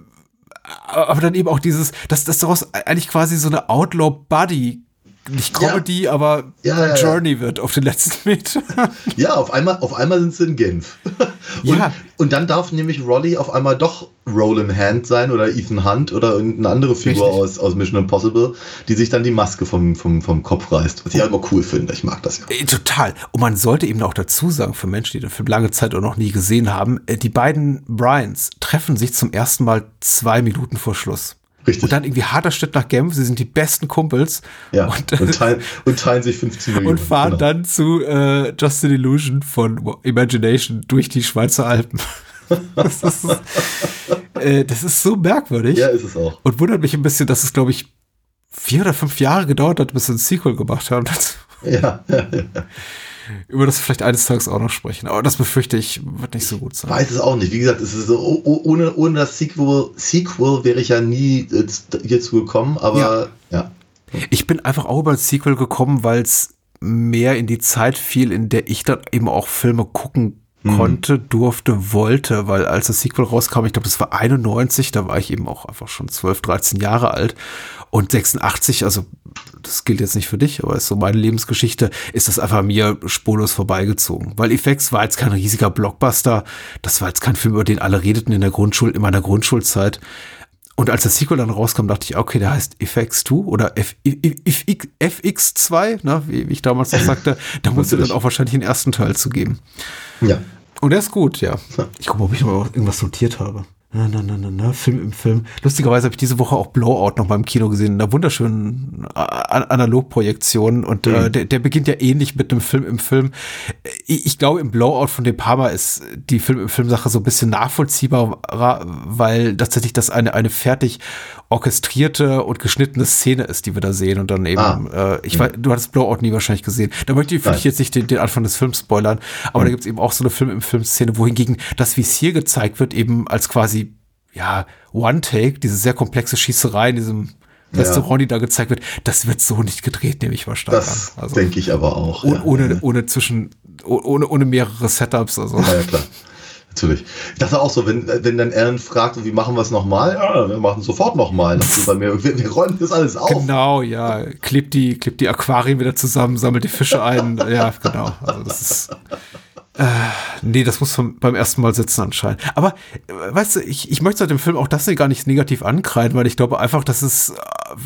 aber dann eben auch dieses, dass, dass daraus eigentlich quasi so eine Outlaw-Buddy nicht Comedy, ja. aber ja, ja, Journey wird auf den letzten Meter. ja, auf einmal, auf einmal sind sie in Genf. Und, ja. und dann darf nämlich Rolly auf einmal doch Roland Hand sein oder Ethan Hunt oder irgendeine andere Figur aus, aus Mission Impossible, die sich dann die Maske vom, vom, vom Kopf reißt. Was ich halt immer cool finde. Ich mag das ja. Äh, total. Und man sollte eben auch dazu sagen, für Menschen, die den Film lange Zeit auch noch nie gesehen haben, äh, die beiden Bryans treffen sich zum ersten Mal zwei Minuten vor Schluss. Richtig. Und dann irgendwie Schritt nach Genf, sie sind die besten Kumpels. Ja, und, und, teilen, und teilen sich 15 Millionen. Und fahren genau. dann zu äh, Just an Illusion von Imagination durch die Schweizer Alpen. das, ist, äh, das ist so merkwürdig. Ja, ist es auch. Und wundert mich ein bisschen, dass es, glaube ich, vier oder fünf Jahre gedauert hat, bis sie ein Sequel gemacht haben. ja, ja, ja über das wir vielleicht eines Tages auch noch sprechen. Aber das befürchte ich, wird nicht so gut sein. Weiß es auch nicht. Wie gesagt, es ist so, ohne, ohne das Sequel, Sequel wäre ich ja nie hierzu gekommen, aber ja. ja. Ich bin einfach auch über das Sequel gekommen, weil es mehr in die Zeit fiel, in der ich dann eben auch Filme gucken mhm. konnte, durfte, wollte, weil als das Sequel rauskam, ich glaube, das war 91, da war ich eben auch einfach schon 12, 13 Jahre alt und 86, also das gilt jetzt nicht für dich, aber ist so meine Lebensgeschichte, ist das einfach mir spurlos vorbeigezogen. Weil Effects war jetzt kein riesiger Blockbuster, das war jetzt kein Film, über den alle redeten in der Grundschule, in meiner Grundschulzeit. Und als das Sequel dann rauskam, dachte ich, okay, der heißt FX2 oder F, F, FX2, ne, wie, wie ich damals noch sagte, da musste dann auch wahrscheinlich den ersten Teil zu geben. Ja. Und der ist gut, ja. Ich gucke, ob ich noch irgendwas notiert habe. Na, na, na, na, na, Film im Film. Lustigerweise habe ich diese Woche auch Blowout noch mal im Kino gesehen, in einer wunderschönen äh, Analogprojektion. Und äh, mhm. äh, der, der beginnt ja ähnlich mit einem Film im Film. Ich, ich glaube, im Blowout von De Palma ist die Film im Film-Sache so ein bisschen nachvollziehbar, weil tatsächlich das eine, eine fertig orchestrierte und geschnittene Szene ist, die wir da sehen. Und dann eben, ah. äh, ich mhm. weiß, du hattest Blowout nie wahrscheinlich gesehen. Da möchte ich, ich jetzt nicht den, den Anfang des Films spoilern, aber mhm. da gibt es eben auch so eine Film im Film-Szene, wohingegen das, wie es hier gezeigt wird, eben als quasi ja, One-Take, diese sehr komplexe Schießerei in diesem Restaurant, ja. die da gezeigt wird, das wird so nicht gedreht, nehme ich mal stark das an. Also, denke ich aber auch. Oh, ja. Ohne, ohne zwischen, ohne, ohne mehrere Setups. Also. Ja, ja, klar. Natürlich. Ich dachte auch so, wenn, wenn dann Aaron fragt, wie machen wir es nochmal? Ja, wir machen es sofort nochmal. Wir, wir räumen das alles auf. Genau, ja. Klebt die, klebt die Aquarien wieder zusammen, sammelt die Fische ein. ja, genau. Also das ist. Äh, nee, das muss vom, beim ersten Mal sitzen anscheinend. Aber, äh, weißt du, ich, ich möchte seit dem Film auch das gar nicht negativ ankreiden, weil ich glaube einfach, dass es äh,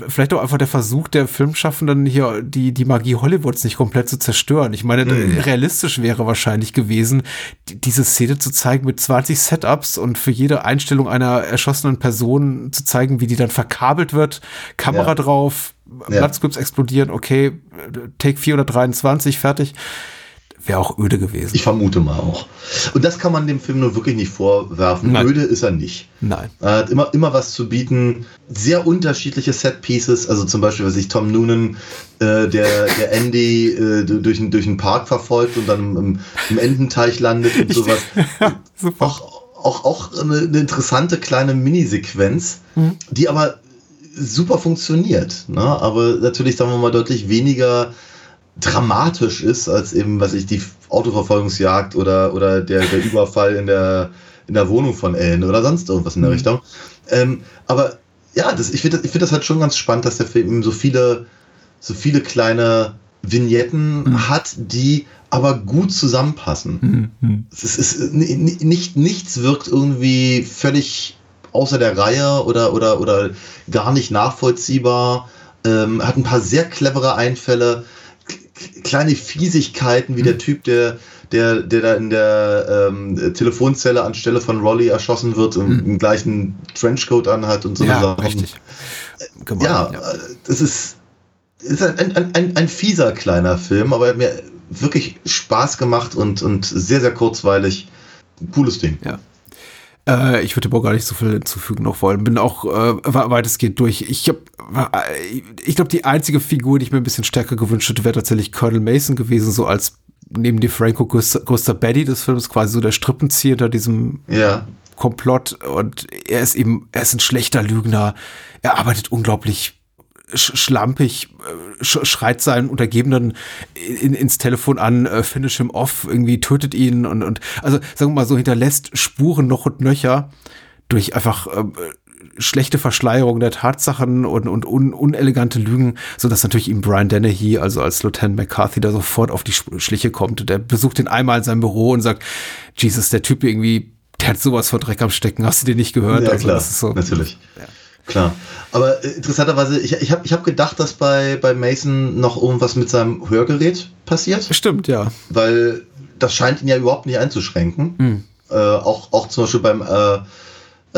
vielleicht auch einfach der Versuch der Filmschaffenden hier die, die Magie Hollywoods nicht komplett zu zerstören. Ich meine, mhm. realistisch wäre wahrscheinlich gewesen, die, diese Szene zu zeigen mit 20 Setups und für jede Einstellung einer erschossenen Person zu zeigen, wie die dann verkabelt wird, Kamera ja. drauf, ja. Explodieren, okay, Take 423, fertig wäre auch öde gewesen. Ich vermute mal auch. Und das kann man dem Film nur wirklich nicht vorwerfen. Nein. Öde ist er nicht. Nein. Er hat immer, immer was zu bieten. Sehr unterschiedliche Set-Pieces. Also zum Beispiel, was ich Tom Noonan, äh, der, der Andy äh, durch, durch den Park verfolgt und dann im, im Ententeich landet und sowas. super. Auch, auch, auch eine, eine interessante kleine Minisequenz, mhm. die aber super funktioniert. Ne? Aber natürlich, sagen wir mal, deutlich weniger dramatisch ist, als eben, was ich, die Autoverfolgungsjagd oder, oder der, der Überfall in der, in der Wohnung von Ellen oder sonst irgendwas in der mhm. Richtung. Ähm, aber ja, das, ich finde das, find das halt schon ganz spannend, dass der Film eben so viele, so viele kleine Vignetten mhm. hat, die aber gut zusammenpassen. Mhm. mhm. Es ist, ist, nicht, nichts wirkt irgendwie völlig außer der Reihe oder, oder, oder gar nicht nachvollziehbar. Ähm, hat ein paar sehr clevere Einfälle kleine Fiesigkeiten, wie mhm. der Typ, der, der, der da in der ähm, Telefonzelle anstelle von Rolly erschossen wird und mhm. den gleichen Trenchcoat anhat und so ja, Sachen. Richtig. Ja, ja, das ist, ist ein, ein, ein, ein fieser kleiner Film, aber er hat mir wirklich Spaß gemacht und, und sehr, sehr kurzweilig. Cooles Ding. Ja. Äh, ich würde aber gar nicht so viel hinzufügen noch wollen. Bin auch äh, weitestgehend durch. Ich habe, äh, ich glaube, die einzige Figur, die ich mir ein bisschen stärker gewünscht hätte, wäre tatsächlich Colonel Mason gewesen, so als neben dem Franco Gusta Betty des Films quasi so der Strippenzieher hinter diesem ja. Komplott. Und er ist eben, er ist ein schlechter Lügner. Er arbeitet unglaublich schlampig, äh, schreit seinen Untergebenen in, ins Telefon an, äh, finish him off, irgendwie tötet ihn und, und also sagen wir mal so, hinterlässt Spuren noch und nöcher durch einfach äh, schlechte Verschleierung der Tatsachen und, und un, unelegante Lügen, so dass natürlich ihm Brian Dennehy, also als Lieutenant McCarthy, da sofort auf die Schliche kommt. Der besucht ihn einmal in seinem Büro und sagt, Jesus, der Typ irgendwie, der hat sowas von Dreck am Stecken, hast du den nicht gehört? Ja, also, klar, so, natürlich. Ja. Klar. Aber äh, interessanterweise, ich, ich habe ich hab gedacht, dass bei, bei Mason noch irgendwas mit seinem Hörgerät passiert. Stimmt, ja. Weil das scheint ihn ja überhaupt nicht einzuschränken. Mhm. Äh, auch, auch zum Beispiel beim, äh,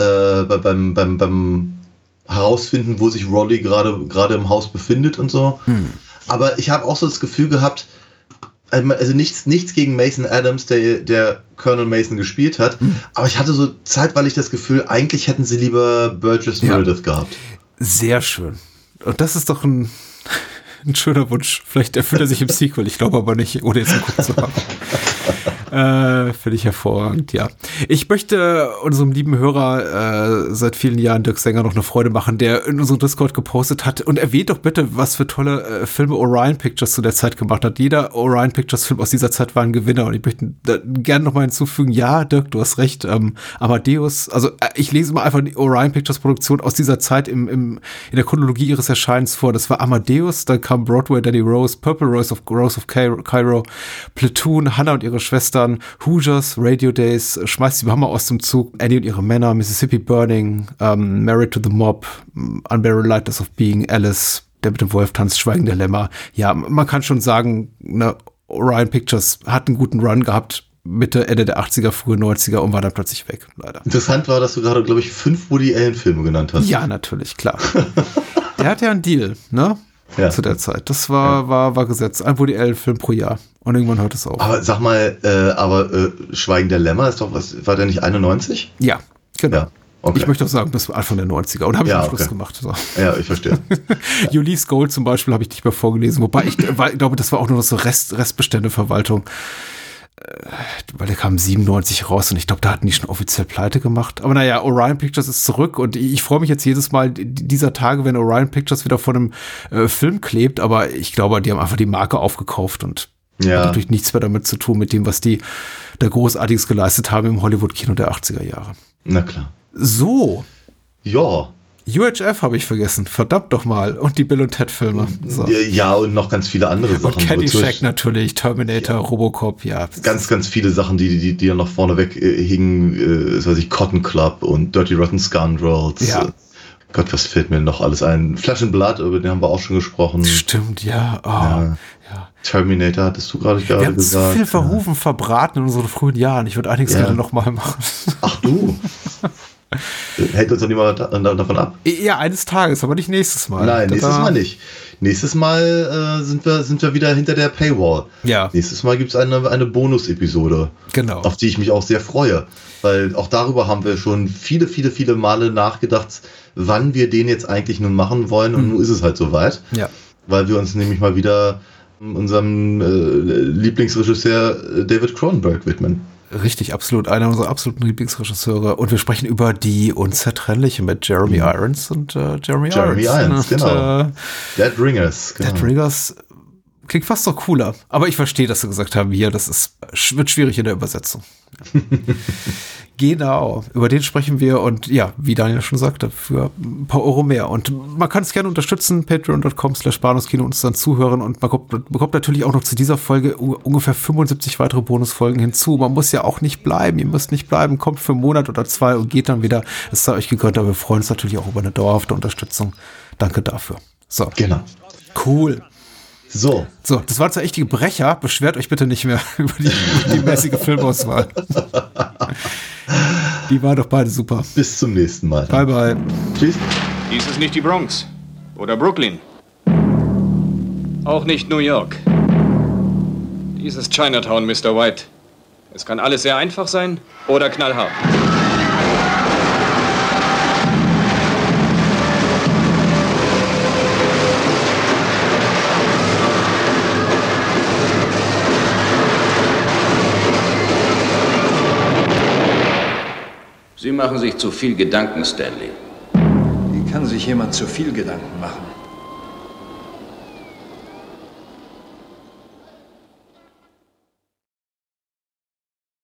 äh, beim, beim, beim Herausfinden, wo sich Rolly gerade gerade im Haus befindet und so. Mhm. Aber ich habe auch so das Gefühl gehabt, also nichts, nichts gegen Mason Adams, der, der Colonel Mason gespielt hat, mhm. aber ich hatte so zeitweilig das Gefühl, eigentlich hätten sie lieber Burgess ja. Meredith gehabt. Sehr schön. Und das ist doch ein, ein schöner Wunsch. Vielleicht erfüllt er sich im Sequel, ich glaube aber nicht, ohne jetzt geguckt zu haben. Äh, Finde ich hervorragend, ja. Ich möchte unserem lieben Hörer äh, seit vielen Jahren Dirk Sänger noch eine Freude machen, der in unserem Discord gepostet hat und erwähnt doch bitte, was für tolle äh, Filme Orion Pictures zu der Zeit gemacht hat. Jeder Orion Pictures Film aus dieser Zeit war ein Gewinner und ich möchte gerne noch mal hinzufügen, ja, Dirk, du hast recht, ähm, Amadeus, also äh, ich lese mal einfach die Orion Pictures Produktion aus dieser Zeit im, im, in der Chronologie ihres Erscheinens vor. Das war Amadeus, dann kam Broadway, Danny Rose, Purple Rose of Rose of Cairo, Platoon, Hannah und ihre Schwestern, Hoosiers, Radio Days, Schmeißt die Hammer aus dem Zug, Annie und ihre Männer, Mississippi Burning, um, Married to the Mob, Unbearable Lightness of Being, Alice, der mit dem Wolf tanzt, Schweigen der Lämmer. Ja, man kann schon sagen, ne, Orion Pictures hat einen guten Run gehabt, Mitte, Ende der 80er, frühe 90er und war dann plötzlich weg, leider. Interessant war, dass du gerade, glaube ich, fünf Woody Allen-Filme genannt hast. Ja, natürlich, klar. der hat ja einen Deal, ne? Ja. Zu der Zeit. Das war, ja. war, war Gesetz. Ein Woody Allen-Film pro Jahr. Und irgendwann hört es auf. Aber sag mal, äh, aber äh, Schweigen der Lämmer ist doch was, war der nicht 91? Ja, genau. Ja. Okay. Ich möchte auch sagen, bis Anfang der 90er. Und habe ich ja, am Schluss okay. gemacht. So. Ja, ich verstehe. Ulysse Gold zum Beispiel habe ich nicht mehr vorgelesen. Wobei ich, ich glaube, das war auch nur noch so Rest, Restbeständeverwaltung. Äh, weil der kam 97 raus und ich glaube, da hatten die schon offiziell pleite gemacht. Aber naja, Orion Pictures ist zurück und ich, ich freue mich jetzt jedes Mal dieser Tage, wenn Orion Pictures wieder vor einem äh, Film klebt. Aber ich glaube, die haben einfach die Marke aufgekauft und ja. hat natürlich nichts mehr damit zu tun mit dem, was die da Großartiges geleistet haben im Hollywood-Kino der 80er Jahre. Na klar. So. Ja. UHF habe ich vergessen. Verdammt doch mal. Und die Bill und Ted Filme. So. Ja, und noch ganz viele andere Sachen. Und Caddyshack natürlich, Terminator, ja. Robocop, ja. Ganz, ganz viele Sachen, die, die, die ja noch vorneweg äh, hingen. Äh, das weiß ich, Cotton Club und Dirty Rotten Scoundrels. Ja. Gott, was fällt mir noch alles ein? Flash and Blood, über den haben wir auch schon gesprochen. Stimmt, ja. Oh, ja. ja. Terminator hattest du gerade gerade gesagt. Wir haben so viel verrufen, ja. verbraten in unseren frühen Jahren. Ich würde einiges ja. gerne nochmal machen. Ach du. Hält uns doch niemand davon ab? Ja, eines Tages, aber nicht nächstes Mal. Nein, nächstes Mal nicht. Nächstes Mal äh, sind, wir, sind wir wieder hinter der Paywall. Ja. Nächstes Mal gibt es eine, eine Bonus-Episode. Genau. Auf die ich mich auch sehr freue. Weil auch darüber haben wir schon viele, viele, viele Male nachgedacht, wann wir den jetzt eigentlich nun machen wollen. Und hm. nun ist es halt soweit. Ja. Weil wir uns nämlich mal wieder unserem äh, Lieblingsregisseur äh, David Cronenberg widmen. Richtig, absolut. Einer unserer absoluten Lieblingsregisseure. Und wir sprechen über die Unzertrennliche mit Jeremy mhm. Irons und äh, Jeremy, Jeremy Irons. Irons, genau. Äh, Dead Ringers. Genau. Dead Ringers klingt fast noch cooler. Aber ich verstehe, dass sie gesagt haben, hier, das ist, wird schwierig in der Übersetzung. genau, über den sprechen wir und ja, wie Daniel schon sagte, für ein paar Euro mehr. Und man kann es gerne unterstützen, patreon.com slash Bahnhofskino uns dann zuhören und man kommt, bekommt natürlich auch noch zu dieser Folge ungefähr 75 weitere Bonusfolgen hinzu. Man muss ja auch nicht bleiben, ihr müsst nicht bleiben, kommt für einen Monat oder zwei und geht dann wieder. Es sei euch gegönnt, aber wir freuen uns natürlich auch über eine dauerhafte Unterstützung. Danke dafür. So. Genau. Cool. So. So, das waren zwei echte Brecher. Beschwert euch bitte nicht mehr über die, über die mäßige Filmauswahl. die war doch beide super. Bis zum nächsten Mal. Bye, bye. Tschüss. Dies ist nicht die Bronx. Oder Brooklyn. Auch nicht New York. Dies ist Chinatown, Mr. White. Es kann alles sehr einfach sein oder knallhart. Sie machen sich zu viel Gedanken, Stanley. Wie kann sich jemand zu viel Gedanken machen?